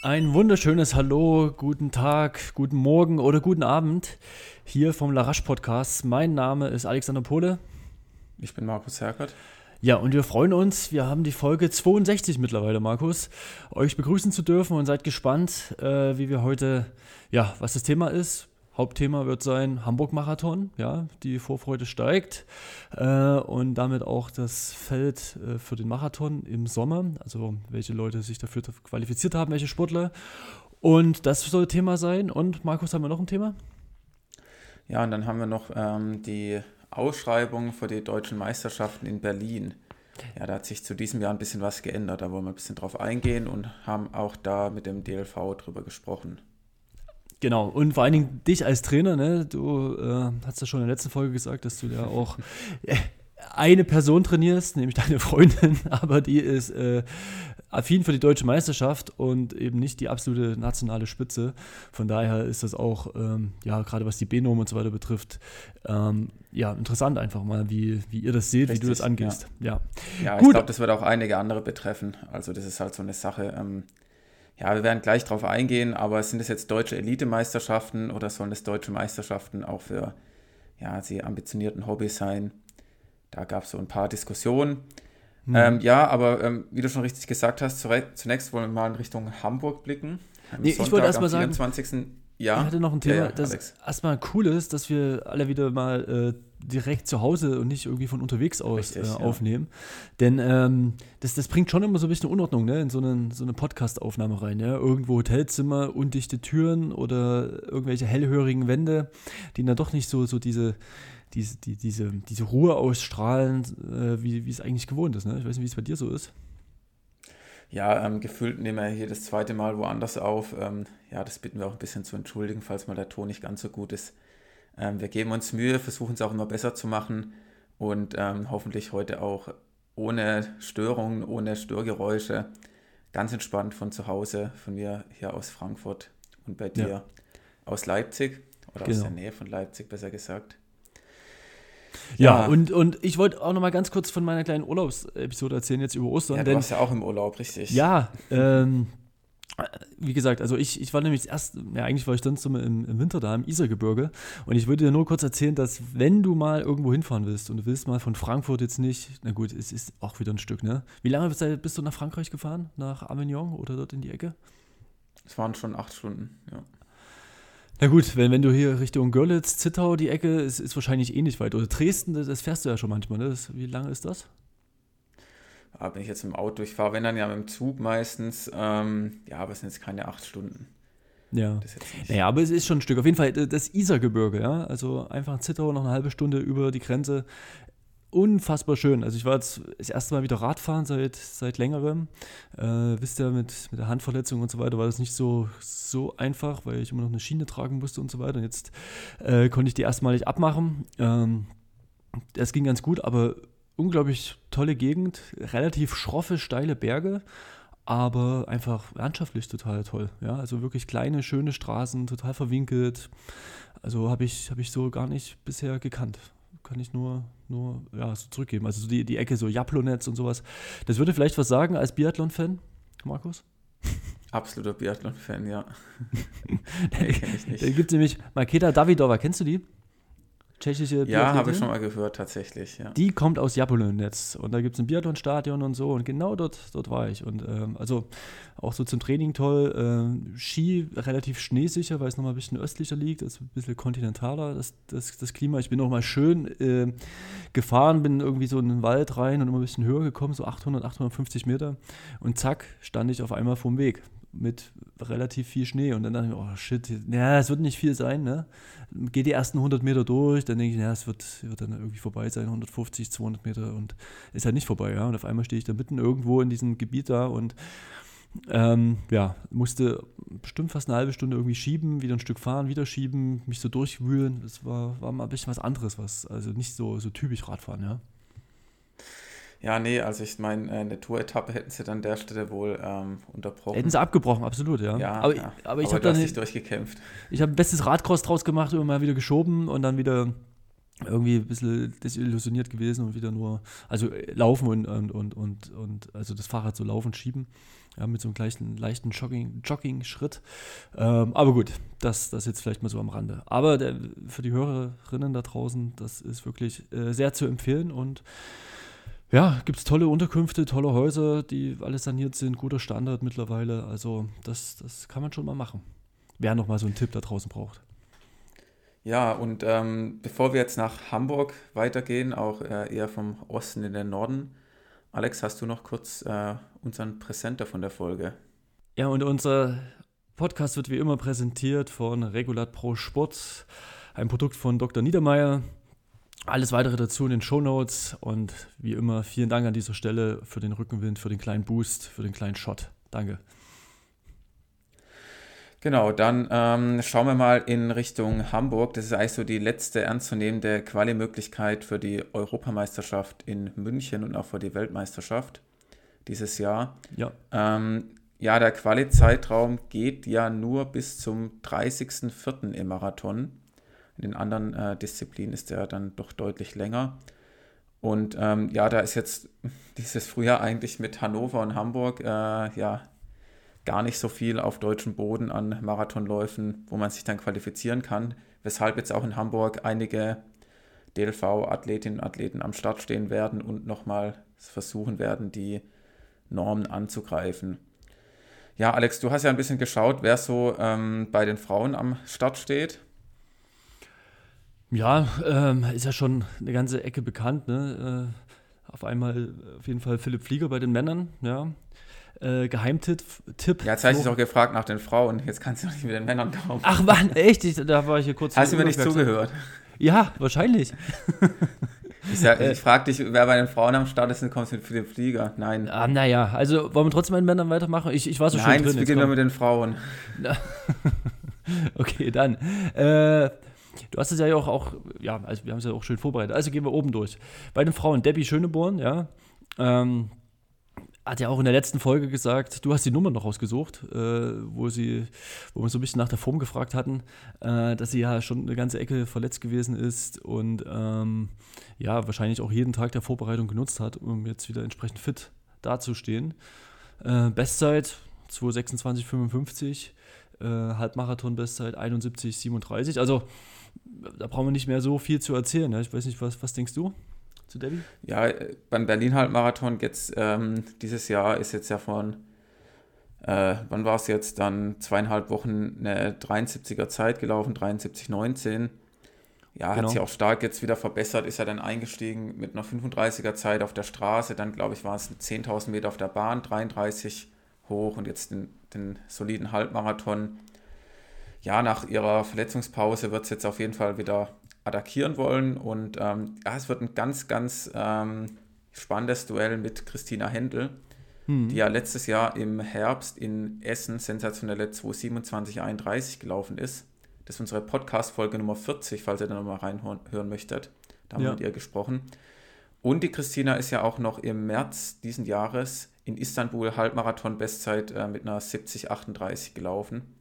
Ein wunderschönes Hallo, guten Tag, guten Morgen oder guten Abend hier vom Larache Podcast. Mein Name ist Alexander Pohle. Ich bin Markus Herkert. Ja, und wir freuen uns. Wir haben die Folge 62 mittlerweile, Markus, euch begrüßen zu dürfen und seid gespannt, äh, wie wir heute, ja, was das Thema ist. Hauptthema wird sein Hamburg-Marathon, ja, die Vorfreude steigt äh, und damit auch das Feld äh, für den Marathon im Sommer, also welche Leute sich dafür qualifiziert haben, welche Sportler. Und das soll Thema sein. Und Markus, haben wir noch ein Thema? Ja, und dann haben wir noch ähm, die Ausschreibung für die deutschen Meisterschaften in Berlin. Ja, da hat sich zu diesem Jahr ein bisschen was geändert. Da wollen wir ein bisschen drauf eingehen und haben auch da mit dem DLV drüber gesprochen. Genau, und vor allen Dingen dich als Trainer, ne? du äh, hast ja schon in der letzten Folge gesagt, dass du ja auch äh, eine Person trainierst, nämlich deine Freundin, aber die ist äh, affin für die deutsche Meisterschaft und eben nicht die absolute nationale Spitze. Von daher ist das auch, ähm, ja, gerade was die B-Norm und so weiter betrifft, ähm, ja, interessant einfach mal, wie, wie ihr das seht, Richtig, wie du das angehst. Ja, ja. ja ich glaube, das wird auch einige andere betreffen. Also das ist halt so eine Sache. Ähm, ja, wir werden gleich darauf eingehen, aber sind es jetzt deutsche Elitemeisterschaften oder sollen es deutsche Meisterschaften auch für ja, die ambitionierten Hobbys sein? Da gab es so ein paar Diskussionen. Mhm. Ähm, ja, aber ähm, wie du schon richtig gesagt hast, zunächst wollen wir mal in Richtung Hamburg blicken. Nee, ich wollte erstmal sagen, ja. Ich hatte noch ein Thema, ja, ja, das erstmal cool ist, dass wir alle wieder mal äh, direkt zu Hause und nicht irgendwie von unterwegs aus Richtig, äh, aufnehmen. Ja. Denn ähm, das, das bringt schon immer so ein bisschen Unordnung ne, in so eine, so eine Podcast-Aufnahme rein. Ja? Irgendwo Hotelzimmer, undichte Türen oder irgendwelche hellhörigen Wände, die dann doch nicht so, so diese, diese, die, diese, diese Ruhe ausstrahlen, äh, wie, wie es eigentlich gewohnt ist. Ne? Ich weiß nicht, wie es bei dir so ist. Ja, ähm, gefühlt nehmen wir hier das zweite Mal woanders auf. Ähm, ja, das bitten wir auch ein bisschen zu entschuldigen, falls mal der Ton nicht ganz so gut ist. Ähm, wir geben uns Mühe, versuchen es auch immer besser zu machen und ähm, hoffentlich heute auch ohne Störungen, ohne Störgeräusche, ganz entspannt von zu Hause, von mir hier aus Frankfurt und bei dir ja. aus Leipzig oder genau. aus der Nähe von Leipzig, besser gesagt. Ja, ja, und, und ich wollte auch noch mal ganz kurz von meiner kleinen Urlaubsepisode erzählen, jetzt über Ostern. Ja, du denn, warst ja auch im Urlaub, richtig. Ja, ähm, wie gesagt, also ich, ich war nämlich erst, ja eigentlich war ich sonst immer im, im Winter da im Isergebirge und ich würde dir nur kurz erzählen, dass wenn du mal irgendwo hinfahren willst und du willst mal von Frankfurt jetzt nicht, na gut, es ist auch wieder ein Stück, ne? Wie lange bist du nach Frankreich gefahren? Nach Avignon oder dort in die Ecke? Es waren schon acht Stunden, ja. Na gut, wenn, wenn du hier Richtung Görlitz, Zittau, die Ecke, ist, ist wahrscheinlich eh weit. Oder Dresden, das, das fährst du ja schon manchmal. Ne? Das, wie lange ist das? Ja, wenn ich jetzt im Auto, ich fahre, wenn dann ja mit dem Zug meistens, ähm, ja, aber es sind jetzt keine acht Stunden. Ja. Naja, aber es ist schon ein Stück. Auf jeden Fall das Isergebirge, ja. Also einfach Zittau noch eine halbe Stunde über die Grenze unfassbar schön. Also ich war jetzt das erste Mal wieder Radfahren seit, seit längerem. Äh, wisst ihr, mit, mit der Handverletzung und so weiter war das nicht so, so einfach, weil ich immer noch eine Schiene tragen musste und so weiter. Und jetzt äh, konnte ich die erstmalig abmachen. Ähm, das ging ganz gut, aber unglaublich tolle Gegend, relativ schroffe, steile Berge, aber einfach landschaftlich total toll. Ja, also wirklich kleine, schöne Straßen, total verwinkelt. Also habe ich, hab ich so gar nicht bisher gekannt kann ich nur, nur ja, so zurückgeben. Also so die, die Ecke so Jablonetz und sowas. Das würde vielleicht was sagen als Biathlon-Fan, Markus? Absoluter Biathlon-Fan, ja. da gibt es nämlich Maketa Davidova, kennst du die? Tschechische Ja, habe ich schon mal gehört, tatsächlich. Ja. Die kommt aus Jablonetz und da gibt es ein Biathlonstadion und so und genau dort, dort war ich. Und ähm, also auch so zum Training toll. Ähm, Ski relativ schneesicher, weil es nochmal ein bisschen östlicher liegt, ist ein bisschen kontinentaler, das, das, das Klima. Ich bin auch mal schön äh, gefahren, bin irgendwie so in den Wald rein und immer ein bisschen höher gekommen, so 800, 850 Meter und zack, stand ich auf einmal vom Weg mit relativ viel Schnee. Und dann dachte ich mir, oh shit, ja, es wird nicht viel sein, ne? Geht die ersten 100 Meter durch, dann denke ich, ja, es wird, wird dann irgendwie vorbei sein, 150, 200 Meter und ist halt nicht vorbei, ja. Und auf einmal stehe ich da mitten irgendwo in diesem Gebiet da und ähm, ja, musste bestimmt fast eine halbe Stunde irgendwie schieben, wieder ein Stück fahren, wieder schieben, mich so durchwühlen. Das war, war mal ein bisschen was anderes, was, also nicht so, so typisch Radfahren, ja. Ja, nee, also ich meine, äh, eine Tour-Etappe hätten sie dann an der Stelle wohl ähm, unterbrochen. Hätten sie abgebrochen, absolut, ja. Ja, aber, ja. aber ich habe dann nicht durchgekämpft. Ich habe ein bestes Radcross draus gemacht, immer mal wieder geschoben und dann wieder irgendwie ein bisschen desillusioniert gewesen und wieder nur, also äh, laufen und, und, und, und, und also das Fahrrad so laufen, schieben, ja, mit so einem leichten, leichten Jogging, Jogging-Schritt. Ähm, aber gut, das, das jetzt vielleicht mal so am Rande. Aber der, für die Hörerinnen da draußen, das ist wirklich äh, sehr zu empfehlen und ja, gibt es tolle Unterkünfte, tolle Häuser, die alle saniert sind, guter Standard mittlerweile. Also das, das kann man schon mal machen. Wer noch mal so einen Tipp da draußen braucht. Ja, und ähm, bevor wir jetzt nach Hamburg weitergehen, auch äh, eher vom Osten in den Norden, Alex, hast du noch kurz äh, unseren Präsenter von der Folge? Ja, und unser Podcast wird wie immer präsentiert von Regulat Pro Sport, ein Produkt von Dr. Niedermeyer. Alles weitere dazu in den Show Notes und wie immer vielen Dank an dieser Stelle für den Rückenwind, für den kleinen Boost, für den kleinen Shot. Danke. Genau, dann ähm, schauen wir mal in Richtung Hamburg. Das ist eigentlich so die letzte ernstzunehmende Quali-Möglichkeit für die Europameisterschaft in München und auch für die Weltmeisterschaft dieses Jahr. Ja. Ähm, ja, der Quali-Zeitraum geht ja nur bis zum 30.04. im Marathon. In den anderen äh, Disziplinen ist der dann doch deutlich länger. Und ähm, ja, da ist jetzt dieses Frühjahr eigentlich mit Hannover und Hamburg äh, ja gar nicht so viel auf deutschem Boden an Marathonläufen, wo man sich dann qualifizieren kann, weshalb jetzt auch in Hamburg einige DLV-Athletinnen und Athleten am Start stehen werden und nochmal versuchen werden, die Normen anzugreifen. Ja, Alex, du hast ja ein bisschen geschaut, wer so ähm, bei den Frauen am Start steht. Ja, ähm, ist ja schon eine ganze Ecke bekannt. Ne? Äh, auf einmal auf jeden Fall Philipp Flieger bei den Männern, ja. Äh, Geheimtipp. Tipp, ja, jetzt habe ich dich auch gefragt nach den Frauen. Jetzt kannst du nicht mit den Männern kommen. Ach Mann, echt? Ich, da war ich hier kurz. Hast du mir nicht zugehört? Ja, wahrscheinlich. Ich, äh, ich frage dich, wer bei den Frauen am Start ist, dann kommst du mit Philipp Flieger. Nein. Ah, naja, also wollen wir trotzdem mit den Männern weitermachen? Ich, ich war so Nein, schön drin. Nein, beginnen wir mit den Frauen. okay, dann. Äh, du hast es ja auch, auch, ja, also wir haben es ja auch schön vorbereitet. Also gehen wir oben durch. Bei den Frauen, Debbie Schöneborn, ja. Ähm, hat ja auch in der letzten Folge gesagt, du hast die Nummer noch rausgesucht, äh, wo sie, wo wir so ein bisschen nach der Form gefragt hatten, äh, dass sie ja schon eine ganze Ecke verletzt gewesen ist und ähm, ja, wahrscheinlich auch jeden Tag der Vorbereitung genutzt hat, um jetzt wieder entsprechend fit dazustehen. Äh, Bestzeit 2,26,55, äh, Halbmarathon-Bestzeit 71,37. Also da brauchen wir nicht mehr so viel zu erzählen. Ne? Ich weiß nicht, was, was denkst du? zu Debbie? Ja, beim Berlin-Halbmarathon jetzt ähm, dieses Jahr ist jetzt ja von, äh, wann war es jetzt, dann zweieinhalb Wochen eine 73er Zeit gelaufen, 73,19. Ja, genau. hat sich auch stark jetzt wieder verbessert, ist ja dann eingestiegen mit einer 35er Zeit auf der Straße, dann glaube ich war es 10.000 Meter auf der Bahn, 33 hoch und jetzt den, den soliden Halbmarathon. Ja, nach ihrer Verletzungspause wird es jetzt auf jeden Fall wieder attackieren wollen. Und ähm, ja, es wird ein ganz, ganz ähm, spannendes Duell mit Christina Händel, hm. die ja letztes Jahr im Herbst in Essen sensationelle 227,31 gelaufen ist. Das ist unsere Podcast-Folge Nummer 40, falls ihr da nochmal reinhören möchtet. Da haben ja. wir mit ihr gesprochen. Und die Christina ist ja auch noch im März diesen Jahres in Istanbul Halbmarathon-Bestzeit äh, mit einer 70,38 gelaufen.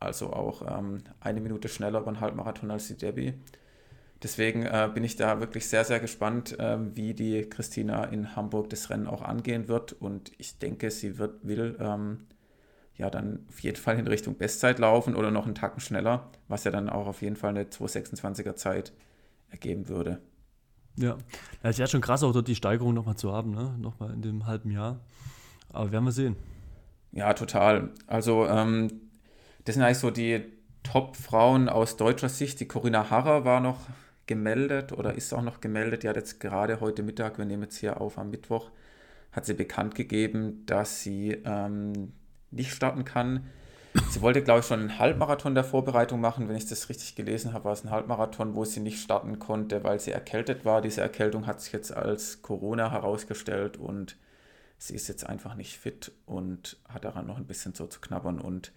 Also auch ähm, eine Minute schneller beim Halbmarathon als die Debbie. Deswegen äh, bin ich da wirklich sehr, sehr gespannt, äh, wie die Christina in Hamburg das Rennen auch angehen wird. Und ich denke, sie wird, will ähm, ja dann auf jeden Fall in Richtung Bestzeit laufen oder noch einen Tacken schneller, was ja dann auch auf jeden Fall eine 226er Zeit ergeben würde. Ja, ja ist ja schon krass, auch dort die Steigerung nochmal zu haben, ne? nochmal in dem halben Jahr. Aber werden wir sehen. Ja, total. Also, ähm, das sind eigentlich so die Top-Frauen aus deutscher Sicht. Die Corinna Harrer war noch gemeldet oder ist auch noch gemeldet. Die hat jetzt gerade heute Mittag, wir nehmen jetzt hier auf am Mittwoch, hat sie bekannt gegeben, dass sie ähm, nicht starten kann. Sie wollte, glaube ich, schon einen Halbmarathon der Vorbereitung machen. Wenn ich das richtig gelesen habe, war es ein Halbmarathon, wo sie nicht starten konnte, weil sie erkältet war. Diese Erkältung hat sich jetzt als Corona herausgestellt und sie ist jetzt einfach nicht fit und hat daran noch ein bisschen so zu knabbern und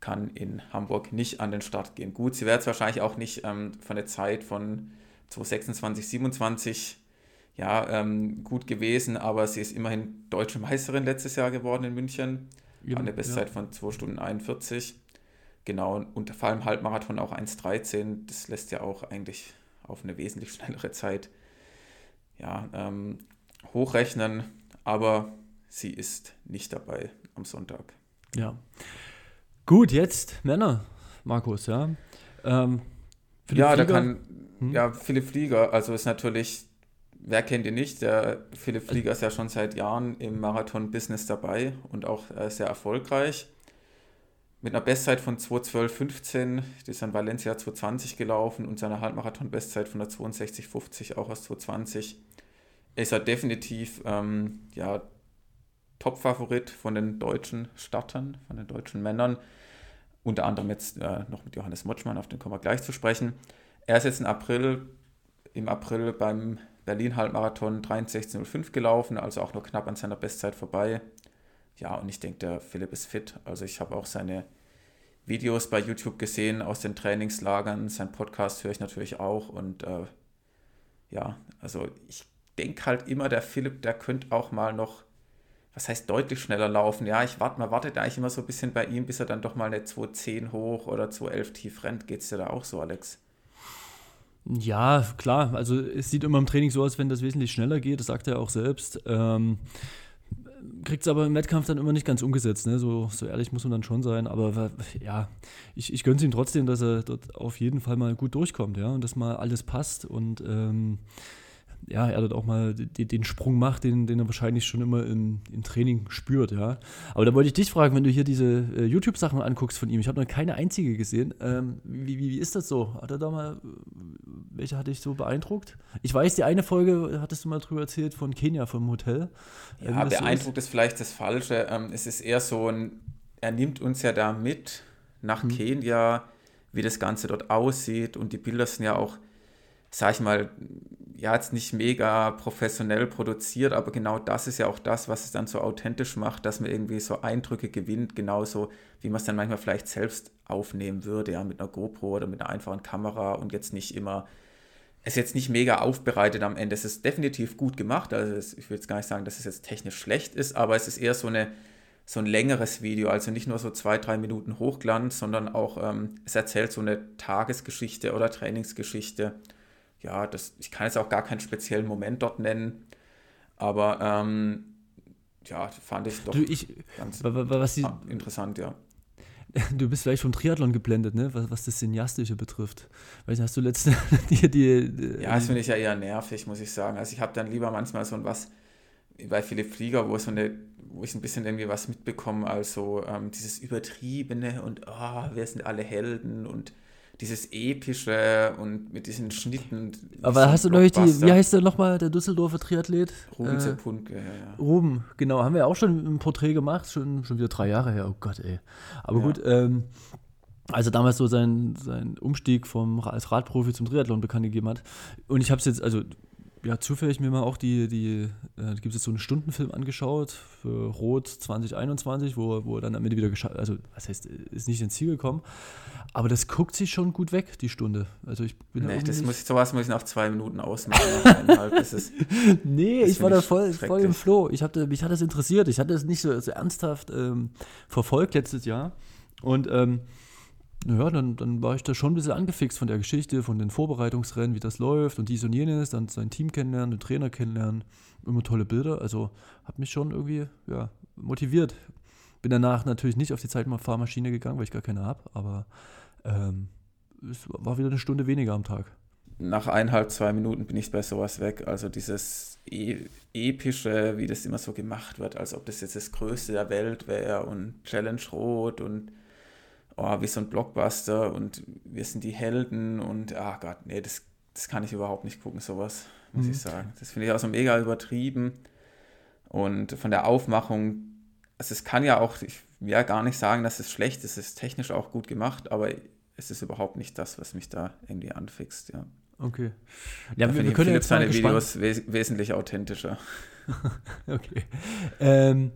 kann in Hamburg nicht an den Start gehen. Gut, sie wäre jetzt wahrscheinlich auch nicht ähm, von der Zeit von 2026, 27 ja, ähm, gut gewesen, aber sie ist immerhin deutsche Meisterin letztes Jahr geworden in München. Ja, an der Bestzeit ja. von 2 Stunden 41. Genau, und vor allem Halbmarathon auch 1,13. Das lässt ja auch eigentlich auf eine wesentlich schnellere Zeit ja, ähm, hochrechnen. Aber sie ist nicht dabei am Sonntag. Ja. Gut, jetzt Männer, Markus, ja. Ähm, ja, Flieger. da kann, hm? ja, Philipp Flieger, also ist natürlich, wer kennt ihn nicht? Der Philipp Flieger ist ja schon seit Jahren im Marathon-Business dabei und auch äh, sehr erfolgreich. Mit einer Bestzeit von 2.12.15, die ist an Valencia 2.20 gelaufen und seiner Halbmarathon-Bestzeit von der 62.50 auch aus 2.20 ist er definitiv ähm, ja, Top-Favorit von den deutschen Startern, von den deutschen Männern. Unter anderem jetzt äh, noch mit Johannes Motschmann, auf den kommen wir gleich zu sprechen. Er ist jetzt im April, im April beim Berlin-Halbmarathon 63.05 gelaufen, also auch nur knapp an seiner Bestzeit vorbei. Ja, und ich denke, der Philipp ist fit. Also ich habe auch seine Videos bei YouTube gesehen aus den Trainingslagern. Sein Podcast höre ich natürlich auch. Und äh, ja, also ich denke halt immer, der Philipp, der könnte auch mal noch, was heißt deutlich schneller laufen. Ja, ich warte, man wartet eigentlich immer so ein bisschen bei ihm, bis er dann doch mal eine 2.10 hoch oder 2.11 tief rennt. Geht es dir da auch so, Alex? Ja, klar. Also es sieht immer im Training so aus, wenn das wesentlich schneller geht. Das sagt er auch selbst. Ähm, Kriegt es aber im Wettkampf dann immer nicht ganz umgesetzt. Ne? So, so ehrlich muss man dann schon sein. Aber ja, ich, ich gönne es ihm trotzdem, dass er dort auf jeden Fall mal gut durchkommt. Ja? Und dass mal alles passt. Und ähm, ja, er dort auch mal den, den Sprung macht, den, den er wahrscheinlich schon immer im, im Training spürt, ja. Aber da wollte ich dich fragen, wenn du hier diese äh, YouTube-Sachen anguckst von ihm, ich habe noch keine einzige gesehen. Ähm, wie, wie, wie ist das so? Hat er da mal, welche hat dich so beeindruckt? Ich weiß, die eine Folge hattest du mal drüber erzählt von Kenia vom Hotel. Äh, ja, beeindruckt ist. ist. vielleicht das Falsche. Ähm, es ist eher so ein, er nimmt uns ja da mit nach hm. Kenia, wie das Ganze dort aussieht und die Bilder sind ja auch, sag ich mal, ja, jetzt nicht mega professionell produziert, aber genau das ist ja auch das, was es dann so authentisch macht, dass man irgendwie so Eindrücke gewinnt, genauso wie man es dann manchmal vielleicht selbst aufnehmen würde, ja, mit einer GoPro oder mit einer einfachen Kamera und jetzt nicht immer, es ist jetzt nicht mega aufbereitet am Ende. Es ist definitiv gut gemacht, also es, ich will jetzt gar nicht sagen, dass es jetzt technisch schlecht ist, aber es ist eher so eine so ein längeres Video, also nicht nur so zwei, drei Minuten Hochglanz, sondern auch, ähm, es erzählt so eine Tagesgeschichte oder Trainingsgeschichte ja, das, ich kann jetzt auch gar keinen speziellen Moment dort nennen, aber ähm, ja, fand ich doch du, ich, ganz was die, interessant, ja. Du bist vielleicht vom Triathlon geblendet, ne? was, was das Cineastische betrifft. Du, hast du letzte die, die, Ja, das finde ich ja eher nervig, muss ich sagen. Also ich habe dann lieber manchmal so ein was, bei Philipp Flieger, wo, so eine, wo ich ein bisschen irgendwie was mitbekomme, also ähm, dieses Übertriebene und oh, wer sind alle Helden und dieses epische und mit diesen Schnitten. Aber hast du neulich die, wie heißt der nochmal, der Düsseldorfer Triathlet? Ruben äh, Zepunke, ja, ja. Ruben, genau, haben wir auch schon ein Porträt gemacht, schon, schon wieder drei Jahre her, oh Gott, ey. Aber ja. gut, ähm, als er damals so seinen, seinen Umstieg vom, als Radprofi zum Triathlon bekannt gegeben hat. Und ich habe es jetzt, also ja, zufällig mir mal auch die, die äh, gibt es jetzt so einen Stundenfilm angeschaut für Rot 2021, wo, wo er dann am Ende wieder geschafft, also was heißt, ist nicht ins Ziel gekommen, aber das guckt sich schon gut weg, die Stunde. Also ich bin nee, das muss ich, sowas muss ich nach zwei Minuten ausmachen. ist, nee, ich war da voll, voll im Flow. Ich hatte, mich hat das interessiert. Ich hatte es nicht so, so ernsthaft ähm, verfolgt letztes Jahr. Und ähm, naja, dann, dann war ich da schon ein bisschen angefixt von der Geschichte, von den Vorbereitungsrennen, wie das läuft und dies und jenes, dann sein Team kennenlernen, den Trainer kennenlernen, immer tolle Bilder. Also hat mich schon irgendwie ja, motiviert. Bin danach natürlich nicht auf die Zeitfahrmaschine gegangen, weil ich gar keine habe, aber ähm, es war wieder eine Stunde weniger am Tag. Nach eineinhalb, zwei Minuten bin ich bei sowas weg. Also dieses e epische, wie das immer so gemacht wird, als ob das jetzt das Größte der Welt wäre und Challenge Rot und oh, wie so ein Blockbuster und wir sind die Helden und ah Gott, nee, das, das kann ich überhaupt nicht gucken, sowas, muss mhm. ich sagen. Das finde ich auch so mega übertrieben. Und von der Aufmachung, also es kann ja auch, ich will ja gar nicht sagen, dass es schlecht ist, es ist technisch auch gut gemacht, aber es ist überhaupt nicht das, was mich da irgendwie anfixt, ja. Okay. Ja, wir, wir können jetzt seine Videos wes wesentlich authentischer. okay. Ähm,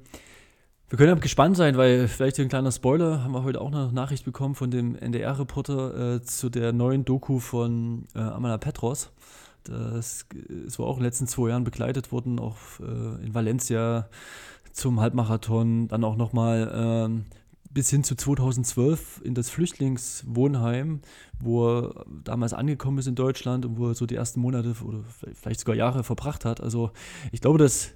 wir können ja gespannt sein, weil vielleicht ein kleiner Spoiler, haben wir heute auch eine Nachricht bekommen von dem NDR-Reporter äh, zu der neuen Doku von äh, Amala Petros. Das ist wohl auch in den letzten zwei Jahren begleitet worden, auch äh, in Valencia zum Halbmarathon, dann auch nochmal ähm, bis hin zu 2012 in das Flüchtlingswohnheim, wo er damals angekommen ist in Deutschland und wo er so die ersten Monate oder vielleicht sogar Jahre verbracht hat. Also ich glaube, dass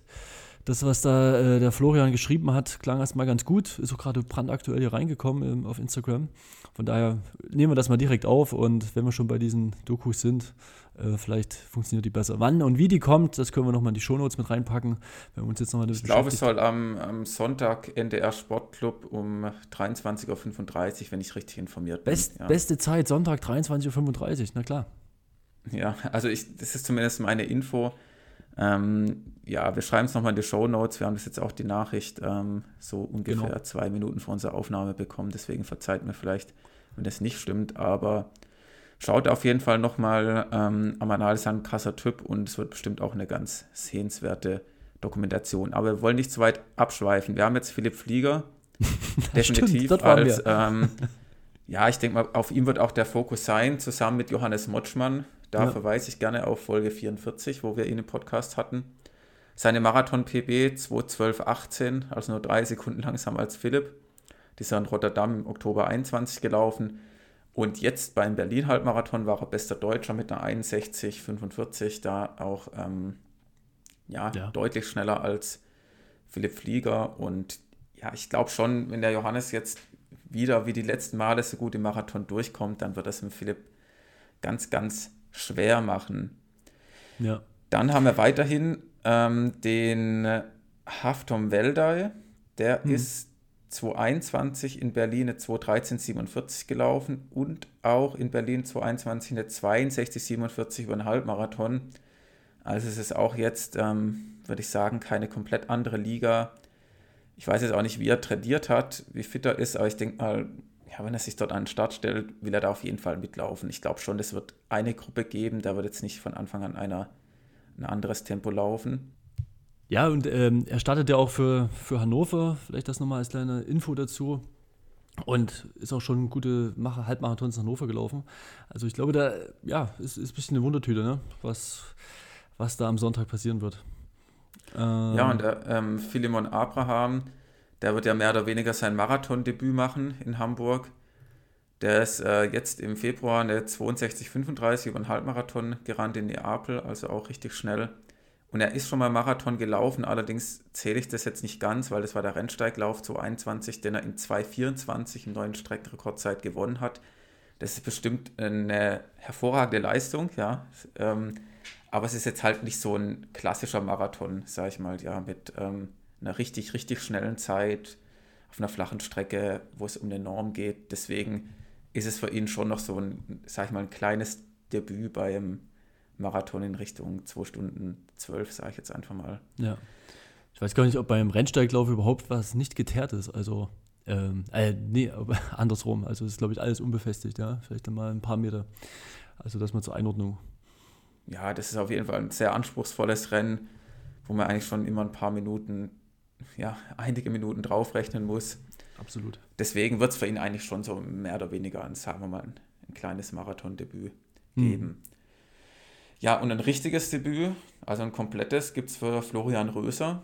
das, was da äh, der Florian geschrieben hat, klang erstmal ganz gut. Ist auch gerade brandaktuell hier reingekommen ähm, auf Instagram. Von daher nehmen wir das mal direkt auf und wenn wir schon bei diesen Dokus sind, äh, vielleicht funktioniert die besser. Wann und wie die kommt, das können wir nochmal in die Shownotes mit reinpacken. Wenn wir uns jetzt noch ich glaube, es soll am, am, Sonntag NDR Sportclub um 23.35 Uhr, wenn ich richtig informiert bin. Best, ja. Beste Zeit, Sonntag 23.35 Uhr, na klar. Ja, also ich, das ist zumindest meine Info. Ähm, ja, wir schreiben es nochmal in die Show Notes. Wir haben das jetzt auch die Nachricht ähm, so ungefähr genau. zwei Minuten vor unserer Aufnahme bekommen. Deswegen verzeiht mir vielleicht, wenn das nicht stimmt. Aber schaut auf jeden Fall nochmal. Ähm, Amanal ist ein krasser Typ und es wird bestimmt auch eine ganz sehenswerte Dokumentation. Aber wir wollen nicht zu weit abschweifen. Wir haben jetzt Philipp Flieger. definitiv Stimmt, als. Ähm, ja, ich denke mal, auf ihm wird auch der Fokus sein, zusammen mit Johannes Motschmann. Da ja. verweise ich gerne auf Folge 44, wo wir ihn im Podcast hatten. Seine Marathon-PB 2.12.18, also nur drei Sekunden langsamer als Philipp. Die ist in Rotterdam im Oktober 21 gelaufen. Und jetzt beim Berlin-Halbmarathon war er bester Deutscher mit einer 61,45, da auch ähm, ja, ja, deutlich schneller als Philipp Flieger. Und ja, ich glaube schon, wenn der Johannes jetzt wieder wie die letzten Male so gut im Marathon durchkommt, dann wird das mit Philipp ganz, ganz schwer machen. Ja. Dann haben wir weiterhin ähm, den Haftom Weldai. Der mhm. ist 2021 in Berlin eine 213,47 gelaufen und auch in Berlin 2021 eine 62,47 über einen Halbmarathon. Also es ist auch jetzt, ähm, würde ich sagen, keine komplett andere Liga. Ich weiß jetzt auch nicht, wie er trainiert hat, wie fit er ist, aber ich denke mal, ja, wenn er sich dort an den Start stellt, will er da auf jeden Fall mitlaufen. Ich glaube schon, es wird eine Gruppe geben, da wird jetzt nicht von Anfang an einer ein anderes Tempo laufen. Ja, und ähm, er startet ja auch für, für Hannover, vielleicht das nochmal als kleine Info dazu. Und ist auch schon gute Macher, Halbmarathons in Hannover gelaufen. Also ich glaube, da ja, ist, ist ein bisschen eine Wundertüte, ne? was, was da am Sonntag passieren wird. Ähm, ja, und der, ähm, Philemon Abraham, der wird ja mehr oder weniger sein Marathondebüt machen in Hamburg. Der ist äh, jetzt im Februar eine 62,35 über einen Halbmarathon gerannt in Neapel, also auch richtig schnell. Und er ist schon mal Marathon gelaufen, allerdings zähle ich das jetzt nicht ganz, weil das war der Rennsteiglauf 221, den er in 224 im neuen Streckenrekordzeit gewonnen hat. Das ist bestimmt eine hervorragende Leistung, ja. Ähm, aber es ist jetzt halt nicht so ein klassischer Marathon, sag ich mal, ja, mit ähm, einer richtig, richtig schnellen Zeit auf einer flachen Strecke, wo es um eine Norm geht. Deswegen ist es für ihn schon noch so ein, sag ich mal, ein kleines Debüt beim Marathon in Richtung 2 Stunden 12, sage ich jetzt einfach mal. Ja. Ich weiß gar nicht, ob beim Rennsteiglauf überhaupt was nicht geteert ist. Also, ähm, äh, nee, andersrum. Also, es ist, glaube ich, alles unbefestigt, ja. Vielleicht dann mal ein paar Meter. Also, das mal zur Einordnung. Ja, das ist auf jeden Fall ein sehr anspruchsvolles Rennen, wo man eigentlich schon immer ein paar Minuten, ja, einige Minuten draufrechnen muss. Absolut. Deswegen wird es für ihn eigentlich schon so mehr oder weniger ein, sagen wir mal, ein, ein kleines Marathondebüt hm. geben. Hm. Ja, und ein richtiges Debüt, also ein komplettes, gibt es für Florian Röser.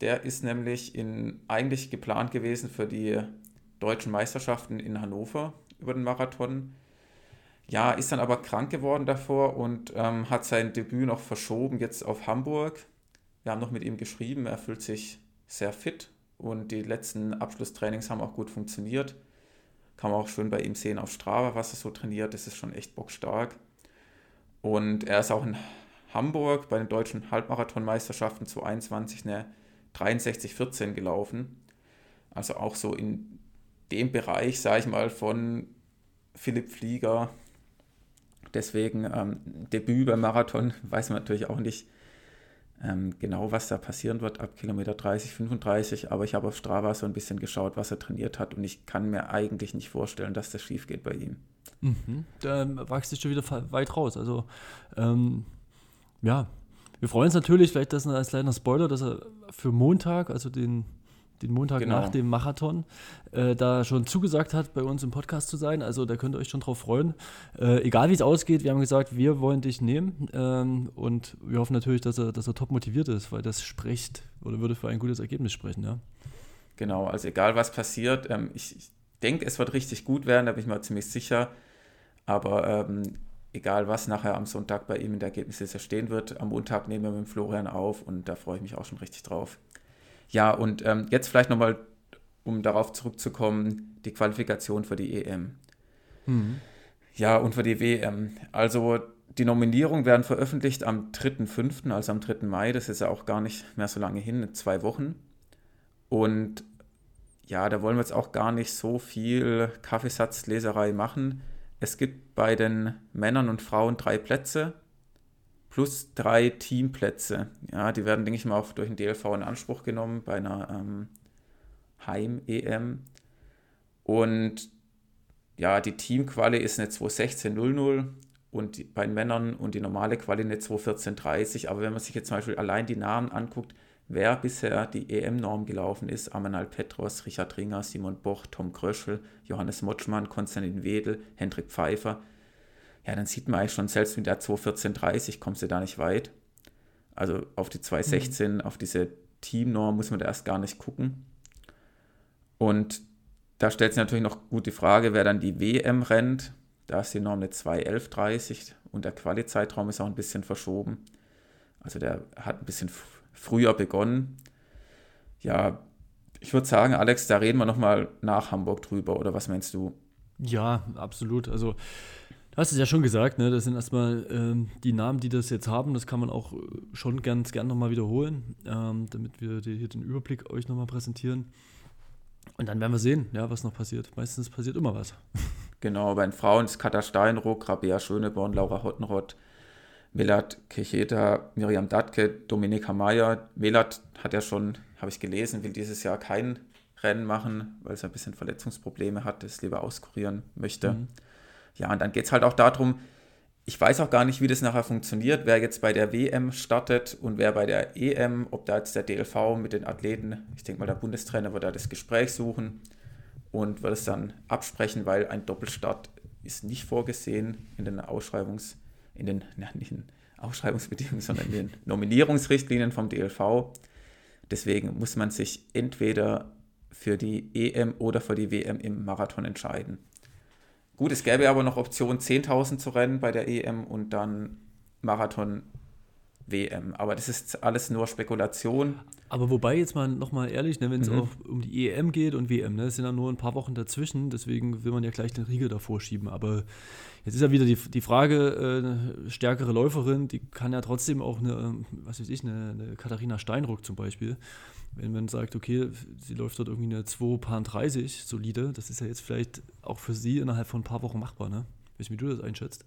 Der ist nämlich in, eigentlich geplant gewesen für die deutschen Meisterschaften in Hannover über den Marathon. Ja, ist dann aber krank geworden davor und ähm, hat sein Debüt noch verschoben jetzt auf Hamburg. Wir haben noch mit ihm geschrieben, er fühlt sich sehr fit und die letzten Abschlusstrainings haben auch gut funktioniert. Kann man auch schön bei ihm sehen auf Strava, was er so trainiert. Das ist schon echt bockstark. Und er ist auch in Hamburg bei den deutschen Halbmarathonmeisterschaften zu 21 eine 63,14 gelaufen. Also auch so in dem Bereich, sage ich mal, von Philipp Flieger. Deswegen ähm, Debüt beim Marathon, weiß man natürlich auch nicht ähm, genau, was da passieren wird ab Kilometer 30, 35. Aber ich habe auf Strava so ein bisschen geschaut, was er trainiert hat und ich kann mir eigentlich nicht vorstellen, dass das schief geht bei ihm. Mhm. Da wachst du schon wieder weit raus. Also, ähm, ja, wir freuen uns natürlich, vielleicht das als kleiner Spoiler, dass er für Montag, also den, den Montag genau. nach dem Marathon, äh, da schon zugesagt hat, bei uns im Podcast zu sein. Also da könnt ihr euch schon drauf freuen. Äh, egal wie es ausgeht, wir haben gesagt, wir wollen dich nehmen. Ähm, und wir hoffen natürlich, dass er, dass er top motiviert ist, weil das spricht oder würde für ein gutes Ergebnis sprechen, ja. Genau, also egal was passiert, ähm, ich, ich denke, es wird richtig gut werden, da bin ich mir ziemlich sicher. Aber ähm, egal was nachher am Sonntag bei ihm in der Ergebnisliste stehen wird, am Montag nehmen wir mit Florian auf und da freue ich mich auch schon richtig drauf. Ja, und ähm, jetzt vielleicht nochmal, um darauf zurückzukommen, die Qualifikation für die EM. Mhm. Ja, und für die WM. Also die Nominierungen werden veröffentlicht am 3.5., also am 3. Mai. Das ist ja auch gar nicht mehr so lange hin, zwei Wochen. Und ja, da wollen wir jetzt auch gar nicht so viel Kaffeesatzleserei machen. Es gibt bei den Männern und Frauen drei Plätze plus drei Teamplätze. Ja, die werden, denke ich mal, auch durch den DLV in Anspruch genommen bei einer ähm, Heim-EM. Und ja, die Teamquali ist eine 2.16.00 und die, bei den Männern und die normale Quali eine 2.14.30. Aber wenn man sich jetzt zum Beispiel allein die Namen anguckt, wer bisher die EM-Norm gelaufen ist, Amanal Petros, Richard Ringer, Simon Boch, Tom Kröschel, Johannes Motschmann, Konstantin Wedel, Hendrik Pfeiffer, ja, dann sieht man eigentlich schon, selbst mit der 2.14.30 kommst du da nicht weit. Also auf die 2.16, mhm. auf diese Teamnorm muss man da erst gar nicht gucken. Und da stellt sich natürlich noch gut die Frage, wer dann die WM rennt. Da ist die Norm eine 2.11.30 und der Quali-Zeitraum ist auch ein bisschen verschoben. Also der hat ein bisschen früher begonnen. Ja, ich würde sagen, Alex, da reden wir nochmal nach Hamburg drüber, oder was meinst du? Ja, absolut. Also, du hast es ja schon gesagt, ne? das sind erstmal ähm, die Namen, die das jetzt haben. Das kann man auch schon ganz gern nochmal wiederholen, ähm, damit wir hier den Überblick euch nochmal präsentieren. Und dann werden wir sehen, ja, was noch passiert. Meistens passiert immer was. Genau, bei den Frauen ist Katha Steinruck, Rabea Schöneborn, Laura Hottenrott, Melat Kecheta, Miriam Datke, Dominika Mayer. Melat hat ja schon, habe ich gelesen, will dieses Jahr kein Rennen machen, weil es ein bisschen Verletzungsprobleme hat, es lieber auskurieren möchte. Mhm. Ja, und dann geht es halt auch darum, ich weiß auch gar nicht, wie das nachher funktioniert, wer jetzt bei der WM startet und wer bei der EM, ob da jetzt der DLV mit den Athleten, ich denke mal, der Bundestrainer wird da das Gespräch suchen und wird es dann absprechen, weil ein Doppelstart ist nicht vorgesehen in den Ausschreibungs- in den, na, nicht in Ausschreibungsbedingungen, sondern in den Nominierungsrichtlinien vom DLV. Deswegen muss man sich entweder für die EM oder für die WM im Marathon entscheiden. Gut, es gäbe aber noch Option 10.000 zu rennen bei der EM und dann Marathon WM. Aber das ist alles nur Spekulation. Aber wobei jetzt mal nochmal ehrlich, ne, wenn es mhm. auch um die EM geht und WM, ne, es sind ja nur ein paar Wochen dazwischen, deswegen will man ja gleich den Riegel davor schieben. Aber jetzt ist ja wieder die, die Frage, äh, eine stärkere Läuferin, die kann ja trotzdem auch eine, was weiß ich, eine, eine Katharina Steinruck zum Beispiel, wenn man sagt, okay, sie läuft dort irgendwie eine 2,30 solide, das ist ja jetzt vielleicht auch für sie innerhalb von ein paar Wochen machbar, ne? Weißt du, wie du das einschätzt?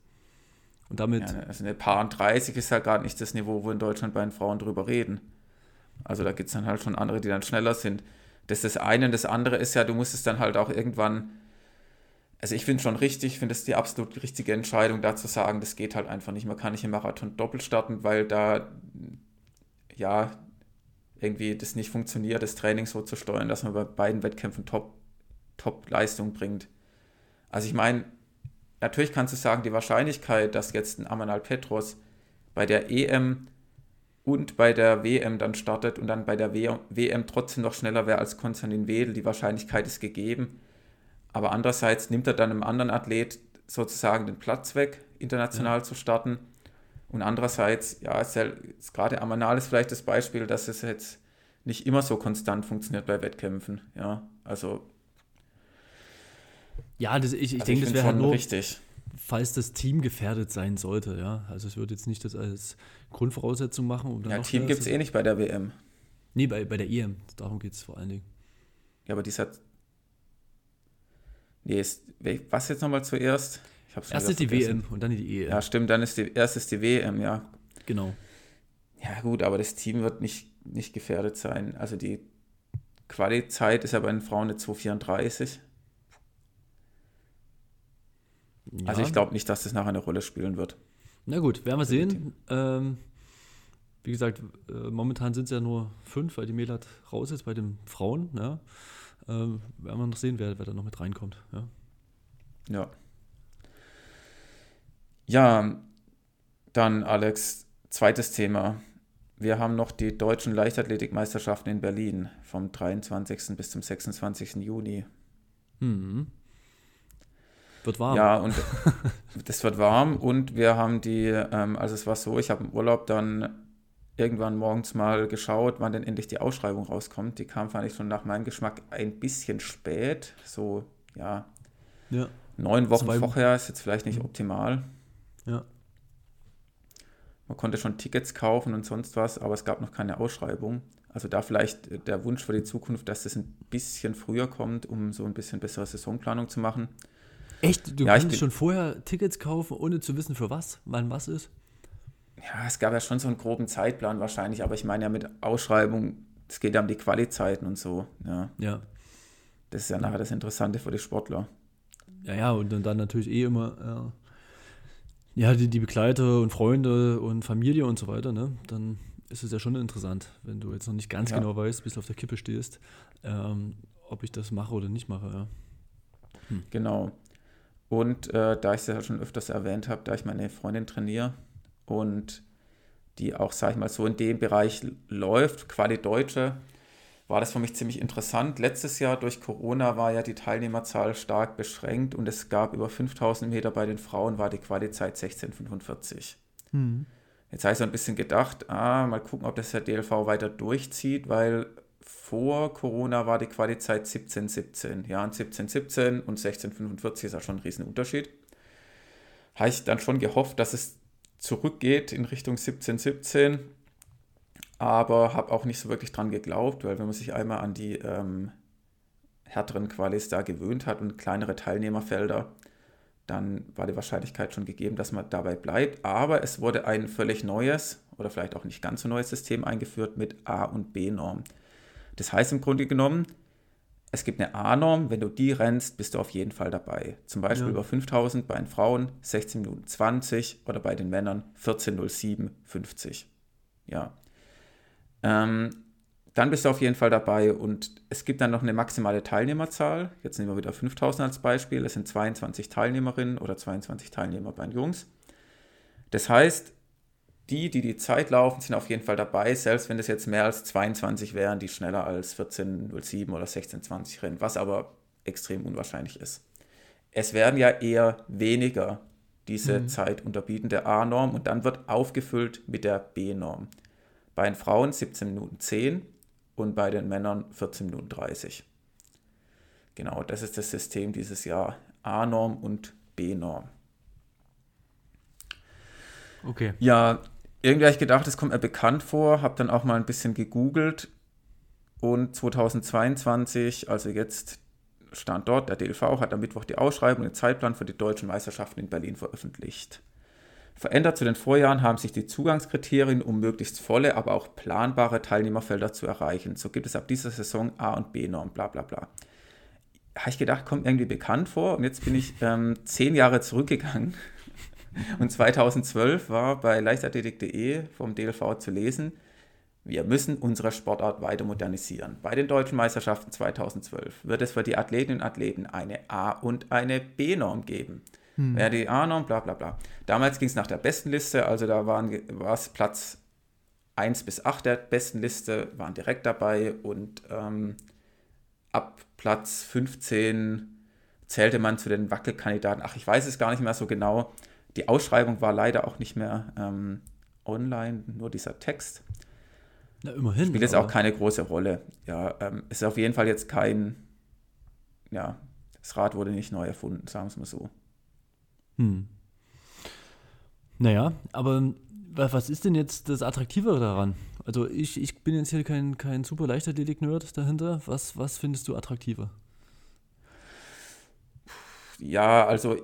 Und damit. Ja, also eine Paar 30 ist ja gerade nicht das Niveau, wo in Deutschland bei den Frauen drüber reden. Also da gibt es dann halt schon andere, die dann schneller sind. Das ist das eine. Und das andere ist ja, du musst es dann halt auch irgendwann. Also ich finde schon richtig, ich finde es die absolut richtige Entscheidung, da zu sagen, das geht halt einfach nicht. Man kann nicht im Marathon doppelt starten, weil da ja irgendwie das nicht funktioniert, das Training so zu steuern, dass man bei beiden Wettkämpfen Top, Top-Leistung bringt. Also ich meine, natürlich kannst du sagen, die Wahrscheinlichkeit, dass jetzt ein Amanal Petros bei der EM und bei der WM dann startet und dann bei der WM trotzdem noch schneller wäre als Konstantin Wedel, die Wahrscheinlichkeit ist gegeben. Aber andererseits nimmt er dann einem anderen Athlet sozusagen den Platz weg, international ja. zu starten. Und andererseits, ja, ist, ja, ist gerade Amanal ist vielleicht das Beispiel, dass es jetzt nicht immer so konstant funktioniert bei Wettkämpfen. Ja, also ja, das, ich, ich also denke, das wäre halt nur, richtig. falls das Team gefährdet sein sollte, ja. Also es würde jetzt nicht das als Grundvoraussetzung machen. Um dann ja, Team gibt es eh nicht bei der WM. Nee, bei, bei der EM. Darum geht es vor allen Dingen. Ja, aber die hat. Nee, ist, was jetzt nochmal zuerst? Erst ist die WM und dann die EM. Ja, stimmt, dann ist die, erst ist die WM, ja. Genau. Ja, gut, aber das Team wird nicht, nicht gefährdet sein. Also die Quali-Zeit ist ja bei den Frauen eine 2,34. Ja. Also ich glaube nicht, dass das nachher eine Rolle spielen wird. Na gut, werden wir sehen. Ähm, wie gesagt, äh, momentan sind es ja nur fünf, weil die Melat raus ist bei den Frauen. Ja. Ähm, werden wir noch sehen, wer, wer da noch mit reinkommt. Ja. Ja. Ja, dann Alex, zweites Thema. wir haben noch die deutschen Leichtathletikmeisterschaften in Berlin vom 23. bis zum 26. Juni. Mhm. Wird warm. Ja, und das wird warm und wir haben die, ähm, also es war so, ich habe im Urlaub dann irgendwann morgens mal geschaut, wann denn endlich die Ausschreibung rauskommt. Die kam, fand ich schon nach meinem Geschmack ein bisschen spät. So, ja, ja. neun Wochen Zwei- vorher ist jetzt vielleicht nicht Mhm. optimal. Ja. Man konnte schon Tickets kaufen und sonst was, aber es gab noch keine Ausschreibung. Also da vielleicht der Wunsch für die Zukunft, dass das ein bisschen früher kommt, um so ein bisschen bessere Saisonplanung zu machen. Echt? Du Ja, kannst schon vorher Tickets kaufen, ohne zu wissen, für was, wann was ist? Ja, es gab ja schon so einen groben Zeitplan wahrscheinlich, aber ich meine ja mit Ausschreibung, es geht ja um die Qualizeiten und so. Ja, Ja. das ist ja nachher das Interessante für die Sportler. Ja, ja, und dann, natürlich eh immer, äh, ja, die, die Begleiter und Freunde und Familie und so weiter, ne? Dann ist es ja schon interessant, wenn du jetzt noch nicht ganz Ja. genau weißt, bis du auf der Kippe stehst, ähm, ob ich das mache oder nicht mache, ja. Genau. Und äh, da ich es ja schon öfters erwähnt habe, da ich meine Freundin trainiere und die auch, sag ich mal, so in dem Bereich läuft, Quali Deutsche, war das für mich ziemlich interessant. Letztes Jahr durch Corona war ja die Teilnehmerzahl stark beschränkt und es gab über 5000 Meter bei den Frauen, war die Quali-Zeit 16,45. Jetzt habe ich so ein bisschen gedacht, ah, mal gucken, ob das der DLV weiter durchzieht, weil vor Corona war die Quali-Zeit 17,17. Ja, und 17,17 und 16,45 ist ja schon ein Riesenunterschied. Habe ich dann schon gehofft, dass es zurückgeht in Richtung 17,17, aber habe auch nicht so wirklich dran geglaubt, weil wenn man sich einmal an die ähm, härteren Qualis da gewöhnt hat und kleinere Teilnehmerfelder, dann war die Wahrscheinlichkeit schon gegeben, dass man dabei bleibt. Aber es wurde ein völlig neues oder vielleicht auch nicht ganz so neues System eingeführt mit A- und B-Norm. Das heißt im Grunde genommen, es gibt eine A-Norm, wenn du die rennst, bist du auf jeden Fall dabei. Zum Beispiel Ja. über 5000 bei den Frauen 16 Minuten 20 oder bei den Männern 14.07 50. Ja. Ähm, dann bist du auf jeden Fall dabei und es gibt dann noch eine maximale Teilnehmerzahl. Jetzt nehmen wir wieder 5000 als Beispiel. Es sind 22 Teilnehmerinnen oder 22 Teilnehmer bei den Jungs. Das heißt, die, die die Zeit laufen, sind auf jeden Fall dabei, selbst wenn es jetzt mehr als 22 wären, die schneller als 14.07 oder 16.20 rennen, was aber extrem unwahrscheinlich ist. Es werden ja eher weniger diese Mhm. Zeit unterbieten der A-Norm und dann wird aufgefüllt mit der B-Norm. Bei den Frauen 17 Minuten 10 und bei den Männern 14 Minuten 30. Genau, das ist das System dieses Jahr. A-Norm und B-Norm. Okay. Ja, irgendwie habe ich gedacht, es kommt mir bekannt vor, habe dann auch mal ein bisschen gegoogelt und 2022, also jetzt stand dort, der DLV hat am Mittwoch die Ausschreibung und den Zeitplan für die deutschen Meisterschaften in Berlin veröffentlicht. Verändert zu den Vorjahren haben sich die Zugangskriterien, um möglichst volle, aber auch planbare Teilnehmerfelder zu erreichen. So gibt es ab dieser Saison A- und B-Norm, bla bla bla. Habe ich gedacht, kommt irgendwie bekannt vor und jetzt bin ich ähm, zehn Jahre zurückgegangen und 2012 war bei leichtathletik.de vom DLV zu lesen, wir müssen unsere Sportart weiter modernisieren. Bei den deutschen Meisterschaften 2012 wird es für die Athletinnen und Athleten eine A- und eine B-Norm geben. Ja, die A-Norm, bla bla bla. Damals ging es nach der besten Liste, also da waren war es Platz 1 bis 8 der besten Liste, waren direkt dabei und ähm, ab Platz 15 zählte man zu den Wackelkandidaten. Ach, ich weiß es gar nicht mehr so genau. Die Ausschreibung war leider auch nicht mehr ähm, online, nur dieser Text. Na, immerhin. Spielt jetzt auch keine große Rolle. Ja, ähm, ist auf jeden Fall jetzt kein, ja, das Rad wurde nicht neu erfunden, sagen wir es mal so. Hm. Naja, aber wa- was ist denn jetzt das Attraktivere daran? Also ich, ich bin jetzt hier kein, kein super Leichtathletik-Nerd dahinter. Was, was findest du attraktiver? Ja, also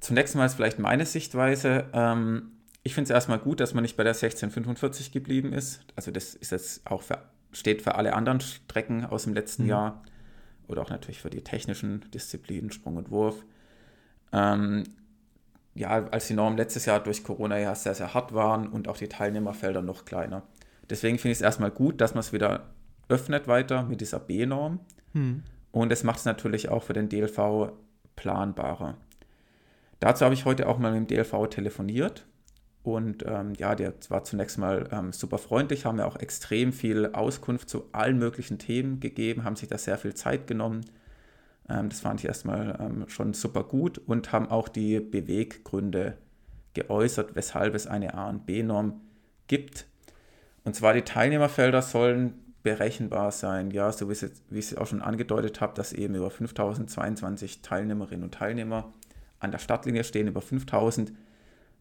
zunächst mal ist vielleicht meine Sichtweise. Ähm, ich finde es erstmal gut, dass man nicht bei der 1645 geblieben ist. Also das ist jetzt auch für, steht für alle anderen Strecken aus dem letzten Mhm. Jahr oder auch natürlich für die technischen Disziplinen, Sprung und Wurf. Ähm, ja, als die Normen letztes Jahr durch Corona ja sehr, sehr hart waren und auch die Teilnehmerfelder noch kleiner. Deswegen finde ich es erstmal gut, dass man es wieder öffnet weiter mit dieser B-Norm. Und es macht es natürlich auch für den DLV planbarer. Dazu habe ich heute auch mal mit dem DLV telefoniert Und ähm, ja, der war zunächst mal ähm, super freundlich, haben mir auch extrem viel Auskunft zu allen möglichen Themen gegeben, haben sich da sehr viel Zeit genommen. Ähm, das fand ich erstmal ähm, schon super gut und haben auch die Beweggründe geäußert, weshalb es eine A- und B-Norm gibt. Und zwar die Teilnehmerfelder sollen berechenbar sein, ja, so wie ich es auch schon angedeutet habe, dass eben über 5022 Teilnehmerinnen und Teilnehmer an der Startlinie stehen, über 5000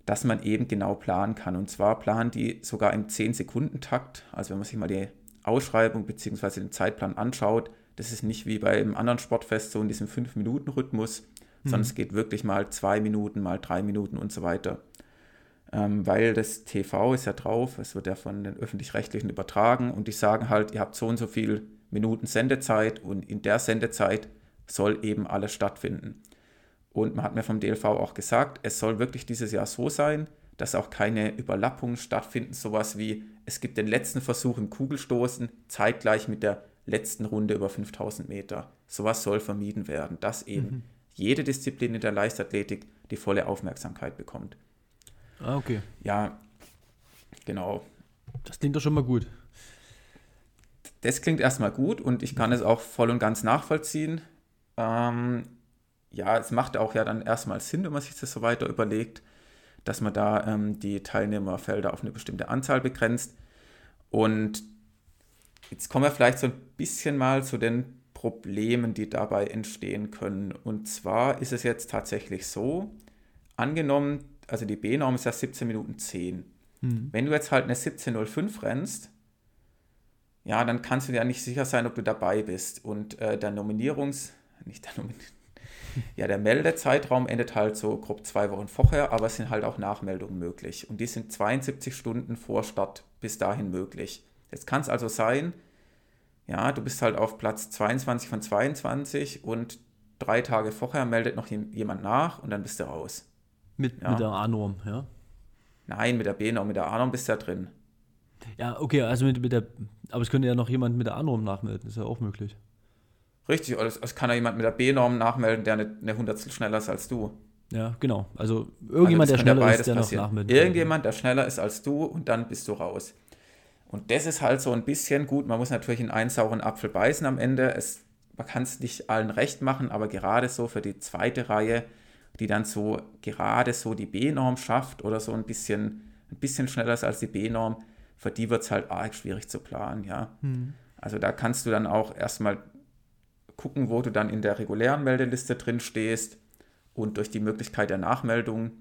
dass man eben genau planen kann. Und zwar planen die sogar im 10-Sekunden-Takt. Also wenn man sich mal die Ausschreibung bzw. den Zeitplan anschaut, das ist nicht wie beim anderen Sportfest so in diesem 5-Minuten-Rhythmus, mhm. sondern es geht wirklich mal zwei Minuten, mal drei Minuten und so weiter. Ähm, weil das TV ist ja drauf, es wird ja von den Öffentlich-Rechtlichen übertragen und die sagen halt, ihr habt so und so viele Minuten Sendezeit und in der Sendezeit soll eben alles stattfinden. Und man hat mir vom DLV auch gesagt, es soll wirklich dieses Jahr so sein, dass auch keine Überlappungen stattfinden. Sowas wie, es gibt den letzten Versuch im Kugelstoßen zeitgleich mit der letzten Runde über 5000 Meter. Sowas soll vermieden werden, dass eben mhm. jede Disziplin in der Leichtathletik die volle Aufmerksamkeit bekommt. Ah, okay. Ja, genau. Das klingt doch schon mal gut. Das klingt erstmal gut und ich kann es auch voll und ganz nachvollziehen. Ähm, ja, es macht auch ja dann erstmal Sinn, wenn man sich das so weiter überlegt, dass man da ähm, die Teilnehmerfelder auf eine bestimmte Anzahl begrenzt. Und jetzt kommen wir vielleicht so ein bisschen mal zu den Problemen, die dabei entstehen können. Und zwar ist es jetzt tatsächlich so, angenommen, also die B-Norm ist ja 17 Minuten 10. Mhm. Wenn du jetzt halt eine 17.05 rennst, ja, dann kannst du ja nicht sicher sein, ob du dabei bist. Und äh, der Nominierungs, nicht der Nominierungs, ja, der Meldezeitraum endet halt so grob zwei Wochen vorher, aber es sind halt auch Nachmeldungen möglich. Und die sind 72 Stunden vor Start bis dahin möglich. Jetzt kann es also sein, ja, du bist halt auf Platz 22 von 22 und drei Tage vorher meldet noch jemand nach und dann bist du raus. Mit, ja. mit der A-Norm, ja? Nein, mit der B-Norm, mit der A-Norm bist du ja drin. Ja, okay, also mit, mit der, aber es könnte ja noch jemand mit der A-Norm nachmelden, ist ja auch möglich. Richtig, oder es, kann ja jemand mit der B-Norm nachmelden, der eine, eine Hundertstel schneller ist als du. Ja, genau. Also irgendjemand, also der schneller ist, der passieren. noch nachmelden Irgendjemand, der schneller ist als du und dann bist du raus. Und das ist halt so ein bisschen gut. Man muss natürlich in einen sauren Apfel beißen am Ende. Es, man kann es nicht allen recht machen, aber gerade so für die zweite Reihe, die dann so gerade so die B-Norm schafft oder so ein bisschen, ein bisschen schneller ist als die B-Norm, für die wird es halt arg schwierig zu planen, ja. Hm. Also da kannst du dann auch erstmal gucken, wo du dann in der regulären Meldeliste drin stehst und durch die Möglichkeit der Nachmeldung,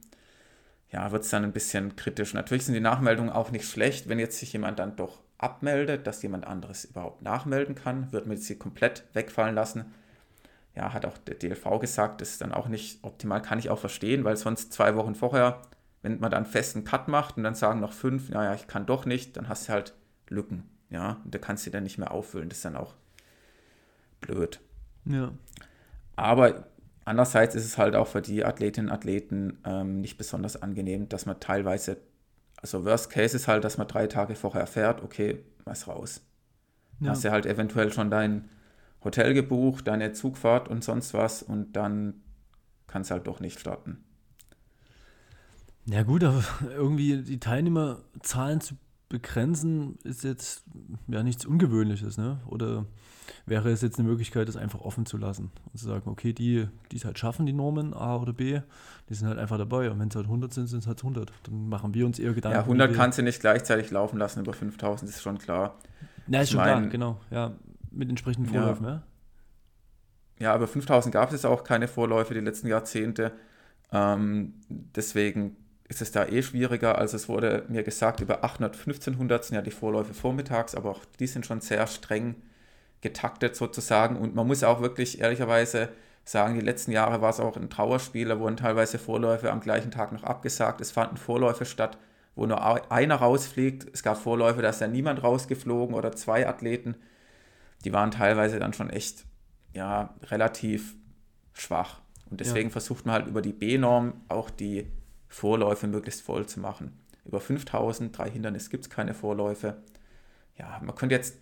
ja, wird es dann ein bisschen kritisch. Natürlich sind die Nachmeldungen auch nicht schlecht, wenn jetzt sich jemand dann doch abmeldet, dass jemand anderes überhaupt nachmelden kann, wird man sie komplett wegfallen lassen. Ja, hat auch der DLV gesagt, das ist dann auch nicht optimal, kann ich auch verstehen, weil sonst zwei Wochen vorher, wenn man dann festen Cut macht und dann sagen noch fünf, naja, ich kann doch nicht, dann hast du halt Lücken, ja, und da kannst du dann nicht mehr auffüllen, das ist dann auch blöd. Ja. Aber andererseits ist es halt auch für die Athletinnen und Athleten ähm, nicht besonders angenehm, dass man teilweise, also Worst Case ist halt, dass man drei Tage vorher erfährt, okay, was raus. Ja. Hast du halt eventuell schon dein Hotel gebucht, deine Zugfahrt und sonst was und dann kannst du halt doch nicht starten. Ja gut, aber irgendwie die Teilnehmerzahlen zu begrenzen ist jetzt ja nichts Ungewöhnliches, ne? Oder wäre es jetzt eine Möglichkeit, das einfach offen zu lassen und zu sagen, okay, die, die es halt schaffen, die Normen A oder B, die sind halt einfach dabei. Und wenn es halt 100 sind, sind es halt 100. Dann machen wir uns eher Gedanken. Ja, 100 kannst du nicht gleichzeitig laufen lassen über 5000, ist schon klar. Ja, ist schon mein, klar, genau. Ja, mit entsprechenden Vorläufen, ja. ja. Ja, aber 5000 gab es auch keine Vorläufe die letzten Jahrzehnte. Ähm, deswegen ist es da eh schwieriger. Also es wurde mir gesagt, über 800, 1500 sind ja die Vorläufe vormittags, aber auch die sind schon sehr streng getaktet sozusagen. Und man muss auch wirklich ehrlicherweise sagen, die letzten Jahre war es auch ein Trauerspiel, da wurden teilweise Vorläufe am gleichen Tag noch abgesagt. Es fanden Vorläufe statt, wo nur einer rausfliegt. Es gab Vorläufe, da ist ja niemand rausgeflogen oder zwei Athleten. Die waren teilweise dann schon echt ja, relativ schwach. Und deswegen ja. versucht man halt über die B-Norm auch die Vorläufe möglichst voll zu machen. Über 5000, drei Hindernisse gibt es keine Vorläufe. Ja, man könnte jetzt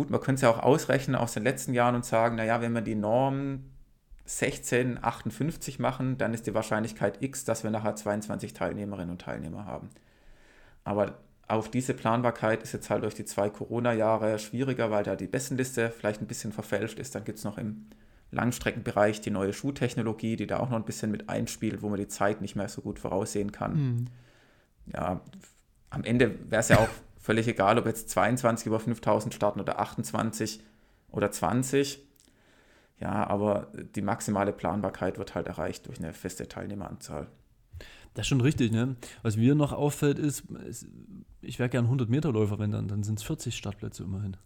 Gut, man könnte es ja auch ausrechnen aus den letzten Jahren und sagen, naja, wenn man die Norm 16,58 machen, dann ist die Wahrscheinlichkeit x, dass wir nachher 22 Teilnehmerinnen und Teilnehmer haben. Aber auf diese Planbarkeit ist jetzt halt durch die zwei Corona-Jahre schwieriger, weil da die Bestenliste vielleicht ein bisschen verfälscht ist. Dann gibt es noch im Langstreckenbereich die neue Schuhtechnologie, die da auch noch ein bisschen mit einspielt, wo man die Zeit nicht mehr so gut voraussehen kann. Mhm. Ja, am Ende wäre es ja auch völlig egal, ob jetzt 22 über 5000 starten oder 28 oder 20. Ja, aber die maximale Planbarkeit wird halt erreicht durch eine feste Teilnehmeranzahl. Das ist schon richtig, ne? Was mir noch auffällt, ist, ich wäre gern 100-Meter-Läufer, wenn dann, dann sind es 40 Startplätze immerhin.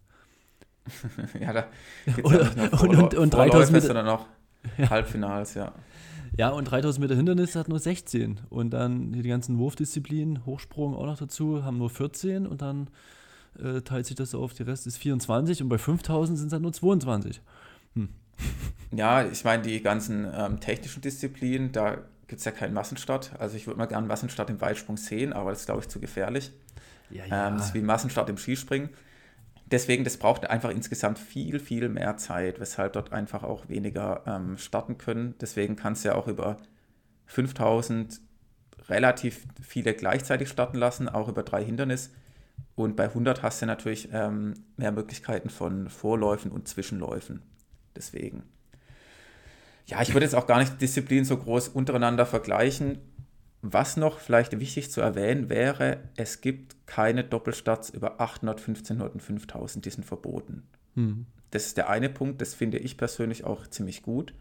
ja, da gibt es noch und, und, und 3000 Meter, sondern noch ja. Halbfinals, ja. Ja, und 3000 Meter Hindernis hat nur 16. Und dann die ganzen Wurfdisziplinen, Hochsprung auch noch dazu, haben nur 14. Und dann äh, teilt sich das auf, die Rest ist 24. Und bei 5000 sind es dann nur 22. Hm. Ja, ich meine, die ganzen ähm, technischen Disziplinen, da gibt es ja keinen Massenstart. Also ich würde mal gerne Massenstart im Weitsprung sehen, aber das ist, glaube ich, zu gefährlich. Ja, ja. Ähm, das ist wie Massenstart im Skispringen. Deswegen, das braucht einfach insgesamt viel, viel mehr Zeit, weshalb dort einfach auch weniger ähm, starten können. Deswegen kannst du ja auch über 5000 relativ viele gleichzeitig starten lassen, auch über drei Hindernisse. Und bei 100 hast du natürlich ähm, mehr Möglichkeiten von Vorläufen und Zwischenläufen. Deswegen. Ja, ich würde jetzt auch gar nicht Disziplinen so groß untereinander vergleichen. Was noch vielleicht wichtig zu erwähnen wäre, es gibt keine Doppelstarts über 800, 1500 und 5000, die sind verboten. Hm. Das ist der eine Punkt, das finde ich persönlich auch ziemlich gut,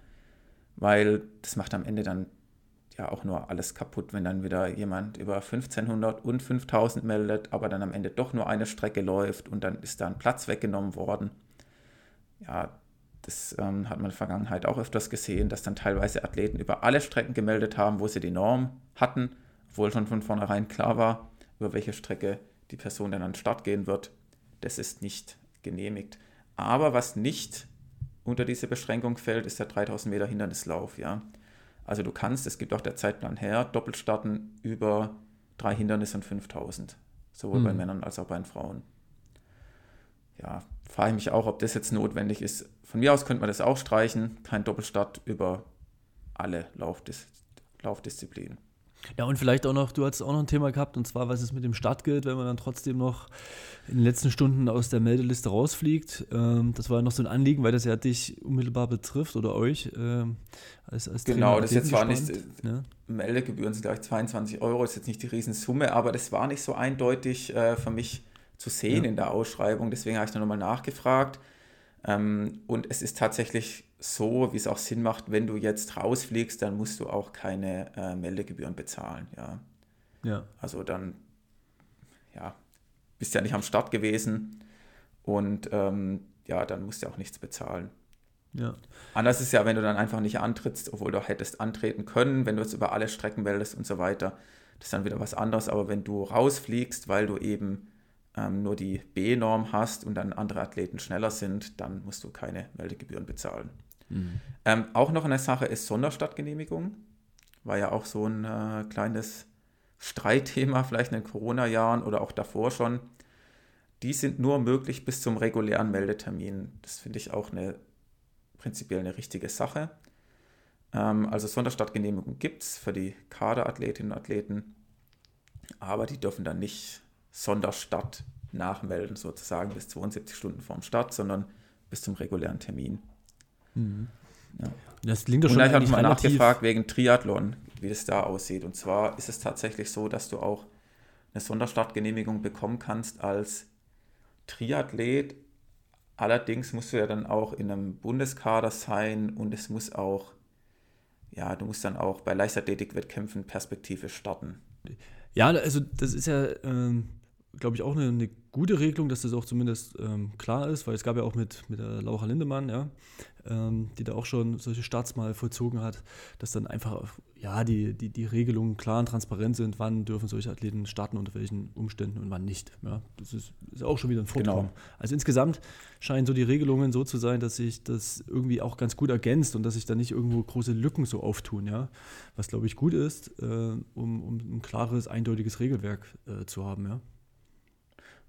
weil das macht am Ende dann ja auch nur alles kaputt, wenn dann wieder jemand über 1500 und 5000 meldet, aber dann am Ende doch nur eine Strecke läuft und dann ist da ein Platz weggenommen worden. Ja, das ähm, hat man in der Vergangenheit auch öfters gesehen, dass dann teilweise Athleten über alle Strecken gemeldet haben, wo sie die Norm hatten, obwohl schon von vornherein klar war, über welche Strecke die Person dann an den Start gehen wird. Das ist nicht genehmigt. Aber was nicht unter diese Beschränkung fällt, ist der 3000 Meter Hindernislauf. Ja? Also du kannst, es gibt auch der Zeitplan her, Doppelstarten über drei Hindernisse und 5000. Sowohl mhm. bei Männern als auch bei den Frauen. Ja, frage ich mich auch, ob das jetzt notwendig ist. Von mir aus könnte man das auch streichen. Kein Doppelstart über alle Laufdis Laufdisziplinen. Ja, und vielleicht auch noch, du hast auch noch ein Thema gehabt, und zwar, was es mit dem Start gilt, wenn man dann trotzdem noch in den letzten Stunden aus der Meldeliste rausfliegt. Ähm, das war noch so ein Anliegen, weil das ja dich unmittelbar betrifft oder euch ähm, als, als Genau, Trainer, das jetzt zwar nicht, ja? Meldegebühren sind gleich 22 Euro, ist jetzt nicht die Riesensumme, aber das war nicht so eindeutig äh, für mich zu sehen ja. in der Ausschreibung. Deswegen habe ich da nochmal nachgefragt. Ähm, und es ist tatsächlich so, wie es auch Sinn macht, wenn du jetzt rausfliegst, dann musst du auch keine äh, Meldegebühren bezahlen. Ja. ja. Also dann, ja, bist ja nicht am Start gewesen und ähm, ja, dann musst du auch nichts bezahlen. Ja. Anders ist ja, wenn du dann einfach nicht antrittst, obwohl du hättest antreten können, wenn du jetzt über alle Strecken meldest und so weiter. Das ist dann wieder was anderes. Aber wenn du rausfliegst, weil du eben ähm, nur die B-Norm hast und dann andere Athleten schneller sind, dann musst du keine Meldegebühren bezahlen. Mhm. Ähm, auch noch eine Sache ist Sonderstadtgenehmigung. War ja auch so ein äh, kleines Streitthema, vielleicht in den Corona-Jahren oder auch davor schon. Die sind nur möglich bis zum regulären Meldetermin. Das finde ich auch eine prinzipiell eine richtige Sache. Ähm, also Sonderstadtgenehmigung gibt es für die Kaderathletinnen und Athleten, aber die dürfen dann nicht Sonderstart nachmelden, sozusagen bis 72 Stunden vorm Start, sondern bis zum regulären Termin. Mhm. Ja. Das klingt doch schon Und ich habe mal nachgefragt wegen Triathlon, wie das da aussieht. Und zwar ist es tatsächlich so, dass du auch eine Sonderstartgenehmigung bekommen kannst als Triathlet. Allerdings musst du ja dann auch in einem Bundeskader sein und es muss auch, ja, du musst dann auch bei Leichtathletikwettkämpfen perspektivisch starten. Ja, also das ist ja, ähm, glaube ich, auch eine, eine, gute Regelung, dass das auch zumindest ähm, klar ist, weil es gab ja auch mit, mit der Laura Lindemann, ja, ähm, die da auch schon solche Starts mal vollzogen hat, dass dann einfach, ja, die, die, die Regelungen klar und transparent sind, wann dürfen solche Athleten starten, unter welchen Umständen und wann nicht. Ja. Das ist, ist auch schon wieder ein Vortraum. Genau. Also insgesamt scheinen so die Regelungen so zu sein, dass sich das irgendwie auch ganz gut ergänzt und dass sich da nicht irgendwo große Lücken so auftun, ja. Was, glaube ich, gut ist, äh, um, um ein klares, eindeutiges Regelwerk äh, zu haben, ja.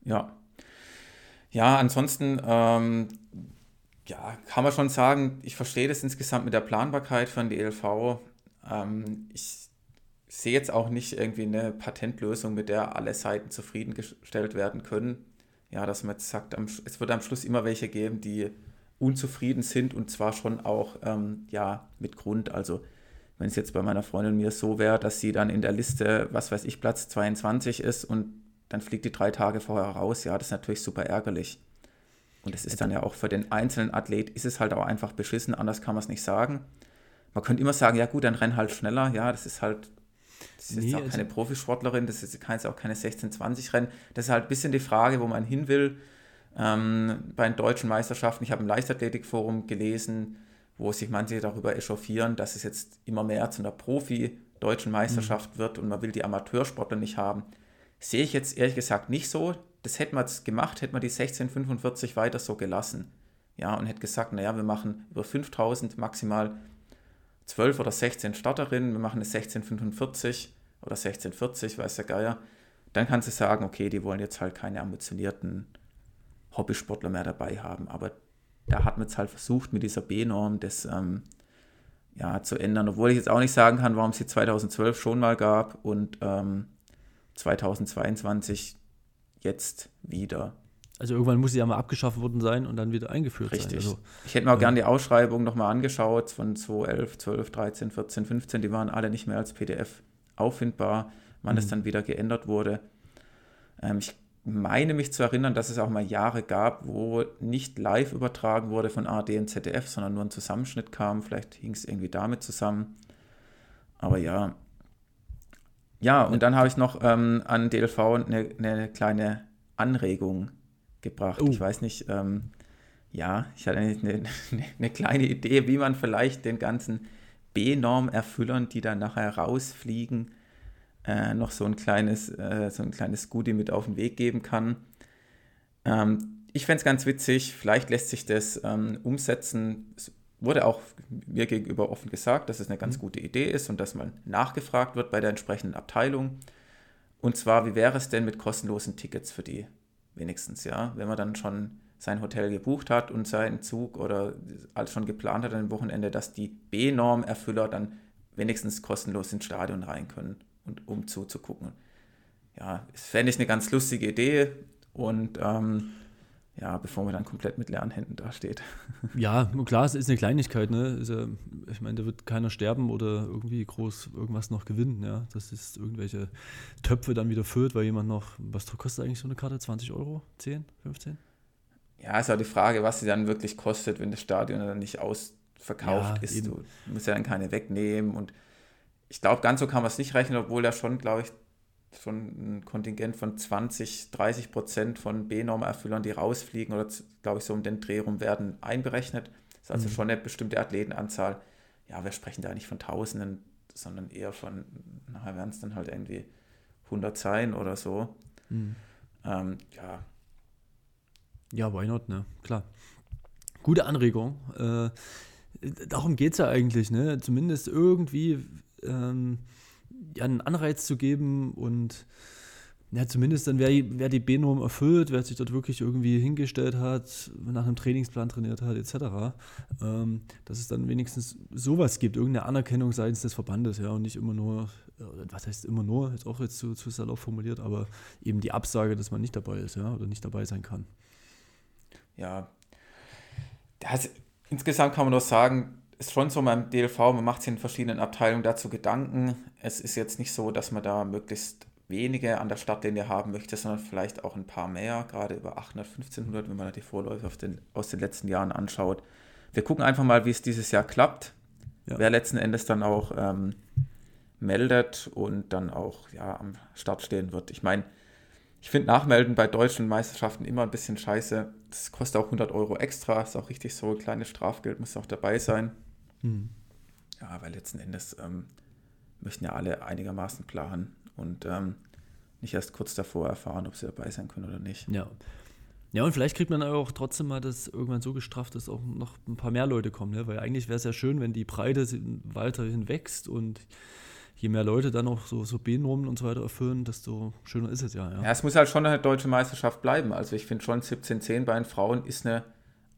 Ja. Ja, ansonsten, ähm, Ja, kann man schon sagen, ich verstehe das insgesamt mit der Planbarkeit von DLV. Ähm, ich sehe jetzt auch nicht irgendwie eine Patentlösung, mit der alle Seiten zufriedengestellt werden können. Ja, dass man jetzt sagt, es wird am Schluss immer welche geben, die unzufrieden sind und zwar schon auch ähm, ja, mit Grund. Also wenn es jetzt bei meiner Freundin mir so wäre, dass sie dann in der Liste, was weiß ich, Platz 22 ist und dann fliegt die drei Tage vorher raus, ja, das ist natürlich super ärgerlich. Und es ist dann ja auch für den einzelnen Athlet, ist es halt auch einfach beschissen, anders kann man es nicht sagen. Man könnte immer sagen, ja gut, dann renn halt schneller, ja, das ist halt, das ist nee, jetzt auch keine also Profisportlerin, das ist jetzt auch keine 16-20 Rennen. Das ist halt ein bisschen die Frage, wo man hin will. Ähm, bei den deutschen Meisterschaften, ich habe im Leichtathletikforum gelesen, wo sich manche darüber echauffieren, dass es jetzt immer mehr zu einer Profi-deutschen Meisterschaft mhm. wird und man will die Amateursportler nicht haben. Sehe ich jetzt ehrlich gesagt nicht so. Das hätte man jetzt gemacht, hätte man die 1645 weiter so gelassen. Ja, und hätte gesagt, naja, wir machen über 5000 maximal 12 oder 16 Starterinnen, wir machen eine 1645 oder 1640, weiß der Geier. Dann kannst du sagen, okay, die wollen jetzt halt keine ambitionierten Hobbysportler mehr dabei haben. Aber da hat man es halt versucht, mit dieser B-Norm das ähm, ja, zu ändern. Obwohl ich jetzt auch nicht sagen kann, warum es sie 2012 schon mal gab und ähm, 2022 jetzt wieder. Also irgendwann muss sie ja mal abgeschafft worden sein und dann wieder eingeführt Richtig. sein. Also, ich hätte mir auch äh, gerne die Ausschreibung nochmal angeschaut von 2011, 12, 13, 14, 15. Die waren alle nicht mehr als PDF auffindbar, wann es mhm. dann wieder geändert wurde. Ähm, ich meine mich zu erinnern, dass es auch mal Jahre gab, wo nicht live übertragen wurde von ARD und ZDF, sondern nur ein Zusammenschnitt kam. Vielleicht hing es irgendwie damit zusammen. Aber ja. Ja, und dann habe ich noch ähm, an DLV eine, eine, kleine Anregung gebracht. Uh. Ich weiß nicht, ähm, ja, ich hatte eine, eine, eine, kleine Idee, wie man vielleicht den ganzen B-Norm-Erfüllern, die dann nachher rausfliegen, äh, noch so ein kleines, äh, so ein kleines Goodie mit auf den Weg geben kann. Ähm, ich fände es ganz witzig, vielleicht lässt sich das ähm, umsetzen. Wurde auch mir gegenüber offen gesagt, dass es eine ganz mhm. gute Idee ist und dass man nachgefragt wird bei der entsprechenden Abteilung. Und zwar, wie wäre es denn mit kostenlosen Tickets für die wenigstens, ja? Wenn man dann schon sein Hotel gebucht hat und seinen Zug oder alles schon geplant hat dem Wochenende, dass die B-Norm-Erfüller dann wenigstens kostenlos ins Stadion rein können und um zuzugucken. Ja, das fände ich eine ganz lustige Idee und ähm, ja, bevor man dann komplett mit leeren Händen dasteht. Ja, klar, es ist eine Kleinigkeit, ne? Ja, ich meine, da wird keiner sterben oder irgendwie groß irgendwas noch gewinnen, ja. Das ist irgendwelche Töpfe dann wieder füllt, weil jemand noch, was kostet eigentlich so eine Karte? 20 Euro? 10, 15? Ja, ist auch die Frage, was sie dann wirklich kostet, wenn das Stadion dann nicht ausverkauft ja, ist. Eben. Du musst ja dann keine wegnehmen und ich glaube, ganz so kann man es nicht rechnen, obwohl da schon, glaube ich, schon ein Kontingent von 20, 30 Prozent von B-Norm-Erfüllern, die rausfliegen oder, glaube ich, so um den Dreh rum werden, einberechnet. Das ist also mhm. schon eine bestimmte Athletenanzahl. Ja, wir sprechen da nicht von Tausenden, sondern eher von, nachher werden es dann halt irgendwie 100 sein oder so. Mhm. Ähm, ja. Ja, why not, ne? Klar. Gute Anregung. Äh, darum geht es ja eigentlich, ne? Zumindest irgendwie ähm, einen Anreiz zu geben und ja, zumindest dann, wer, wer die B-Norm erfüllt, wer sich dort wirklich irgendwie hingestellt hat, nach einem Trainingsplan trainiert hat, etc., ähm, dass es dann wenigstens sowas gibt, irgendeine Anerkennung seitens des Verbandes, ja, und nicht immer nur, was heißt immer nur, jetzt auch jetzt zu, zu salopp formuliert, aber eben die Absage, dass man nicht dabei ist, ja, oder nicht dabei sein kann. Ja, das, insgesamt kann man nur sagen, ist schon so beim DLV, man macht sich in verschiedenen Abteilungen dazu Gedanken. Es ist jetzt nicht so, dass man da möglichst wenige an der Startlinie haben möchte, sondern vielleicht auch ein paar mehr, gerade über 800, 1500, wenn man die Vorläufe den, aus den letzten Jahren anschaut. Wir gucken einfach mal, wie es dieses Jahr klappt, ja. wer letzten Endes dann auch ähm, meldet und dann auch ja, am Start stehen wird. Ich meine, ich finde Nachmelden bei deutschen Meisterschaften immer ein bisschen scheiße. Das kostet auch 100 Euro extra, ist auch richtig so, ein kleines Strafgeld muss auch dabei sein. Mhm. Ja, weil letzten Endes ähm, möchten ja alle einigermaßen planen und ähm, nicht erst kurz davor erfahren, ob sie dabei sein können oder nicht. Ja. Ja, und vielleicht kriegt man auch trotzdem mal das irgendwann so gestrafft, dass auch noch ein paar mehr Leute kommen, ne? weil eigentlich wäre es ja schön, wenn die Breite weiterhin wächst und je mehr Leute dann auch so, so B-Normen und so weiter erfüllen, desto schöner ist es ja, ja. Ja, es muss halt schon eine deutsche Meisterschaft bleiben. Also ich finde schon 17-10 bei den Frauen ist eine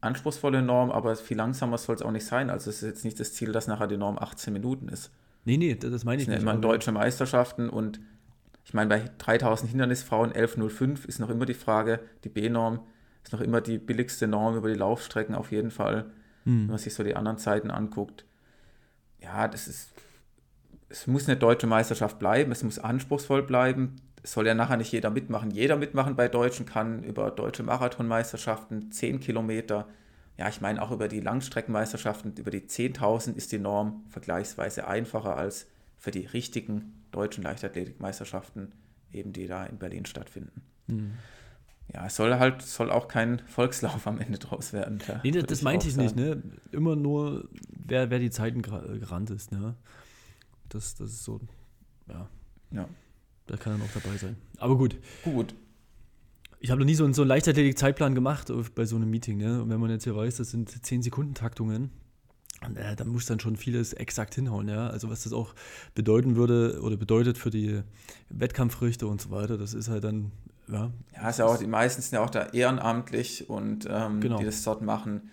anspruchsvolle Norm, aber viel langsamer soll es auch nicht sein. Also es ist jetzt nicht das Ziel, dass nachher die Norm 18 Minuten ist. Nee, nee, das meine ich das sind nicht. immer deutsche Meisterschaften und ich meine, bei 3000 Hindernisfrauen 11.05 ist noch immer die Frage, die B-Norm ist noch immer die billigste Norm über die Laufstrecken auf jeden Fall, hm. wenn man sich so die anderen Zeiten anguckt. Ja, das ist, es muss eine deutsche Meisterschaft bleiben, es muss anspruchsvoll bleiben. Soll ja nachher nicht jeder mitmachen. Jeder mitmachen bei Deutschen kann über deutsche Marathonmeisterschaften 10 Kilometer. Ja, ich meine auch über die Langstreckenmeisterschaften, über die 10.000 ist die Norm vergleichsweise einfacher als für die richtigen deutschen Leichtathletikmeisterschaften, eben die da in Berlin stattfinden. Mhm. Ja, es soll halt, soll auch kein Volkslauf am Ende draus werden. Ja, nee, das, das meinte ich sagen. nicht, ne? Immer nur, wer, wer die Zeiten gerannt ist, ne? Das, das ist so, ja. Ja. Da kann er noch dabei sein. Aber gut. Gut. Ich habe noch nie so einen, so einen Leichtathletik-Zeitplan gemacht bei so einem Meeting, ne? Und wenn man jetzt hier weiß, das sind 10-Sekunden-Taktungen, äh, da muss dann schon vieles exakt hinhauen, ja. Also was das auch bedeuten würde oder bedeutet für die Wettkampfrichter und so weiter, das ist halt dann, ja. Ja, ist ja auch, die meisten sind ja auch da ehrenamtlich und ähm, genau. die das dort machen.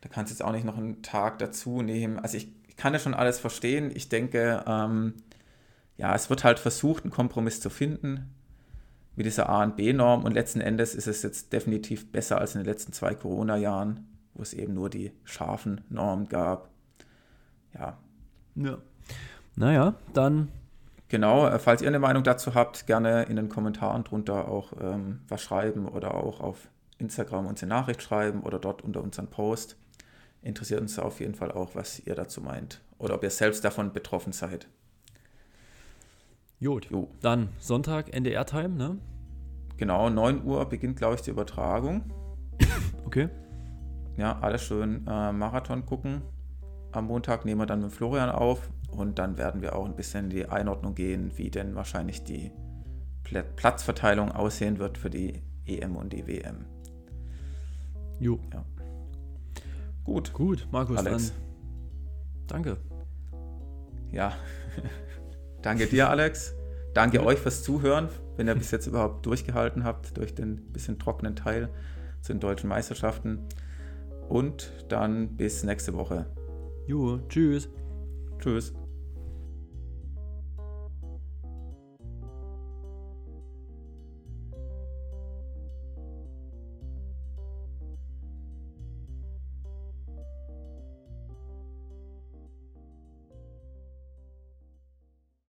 Da kannst du jetzt auch nicht noch einen Tag dazu nehmen. Also ich, ich kann ja schon alles verstehen. Ich denke, ähm, ja, es wird halt versucht, einen Kompromiss zu finden mit dieser A- und B-Norm und letzten Endes ist es jetzt definitiv besser als in den letzten zwei Corona-Jahren wo es eben nur die scharfen Normen gab. Ja. Ja. Naja, dann. Genau, äh, falls ihr eine Meinung dazu habt, gerne in den Kommentaren drunter auch ähm, was schreiben oder auch auf Instagram uns eine Nachricht schreiben oder dort unter unseren Post. Interessiert uns auf jeden Fall auch, was ihr dazu meint oder ob ihr selbst davon betroffen seid. Gut, jo. dann Sonntag NDR-Time, ne? Genau, 9 Uhr beginnt, glaube ich, die Übertragung. okay ja, alles schön äh, Marathon gucken. Am Montag nehmen wir dann mit Florian auf und dann werden wir auch ein bisschen in die Einordnung gehen, wie denn wahrscheinlich die Platzverteilung aussehen wird für die EM und die WM. Jo. Ja. Gut. Gut, Markus, Alex. dann danke. Ja, danke dir, Alex. Danke ja. euch fürs Zuhören, wenn ihr bis jetzt überhaupt durchgehalten habt durch den bisschen trockenen Teil zu den deutschen Meisterschaften und dann bis nächste Woche. Jo, tschüss. Tschüss.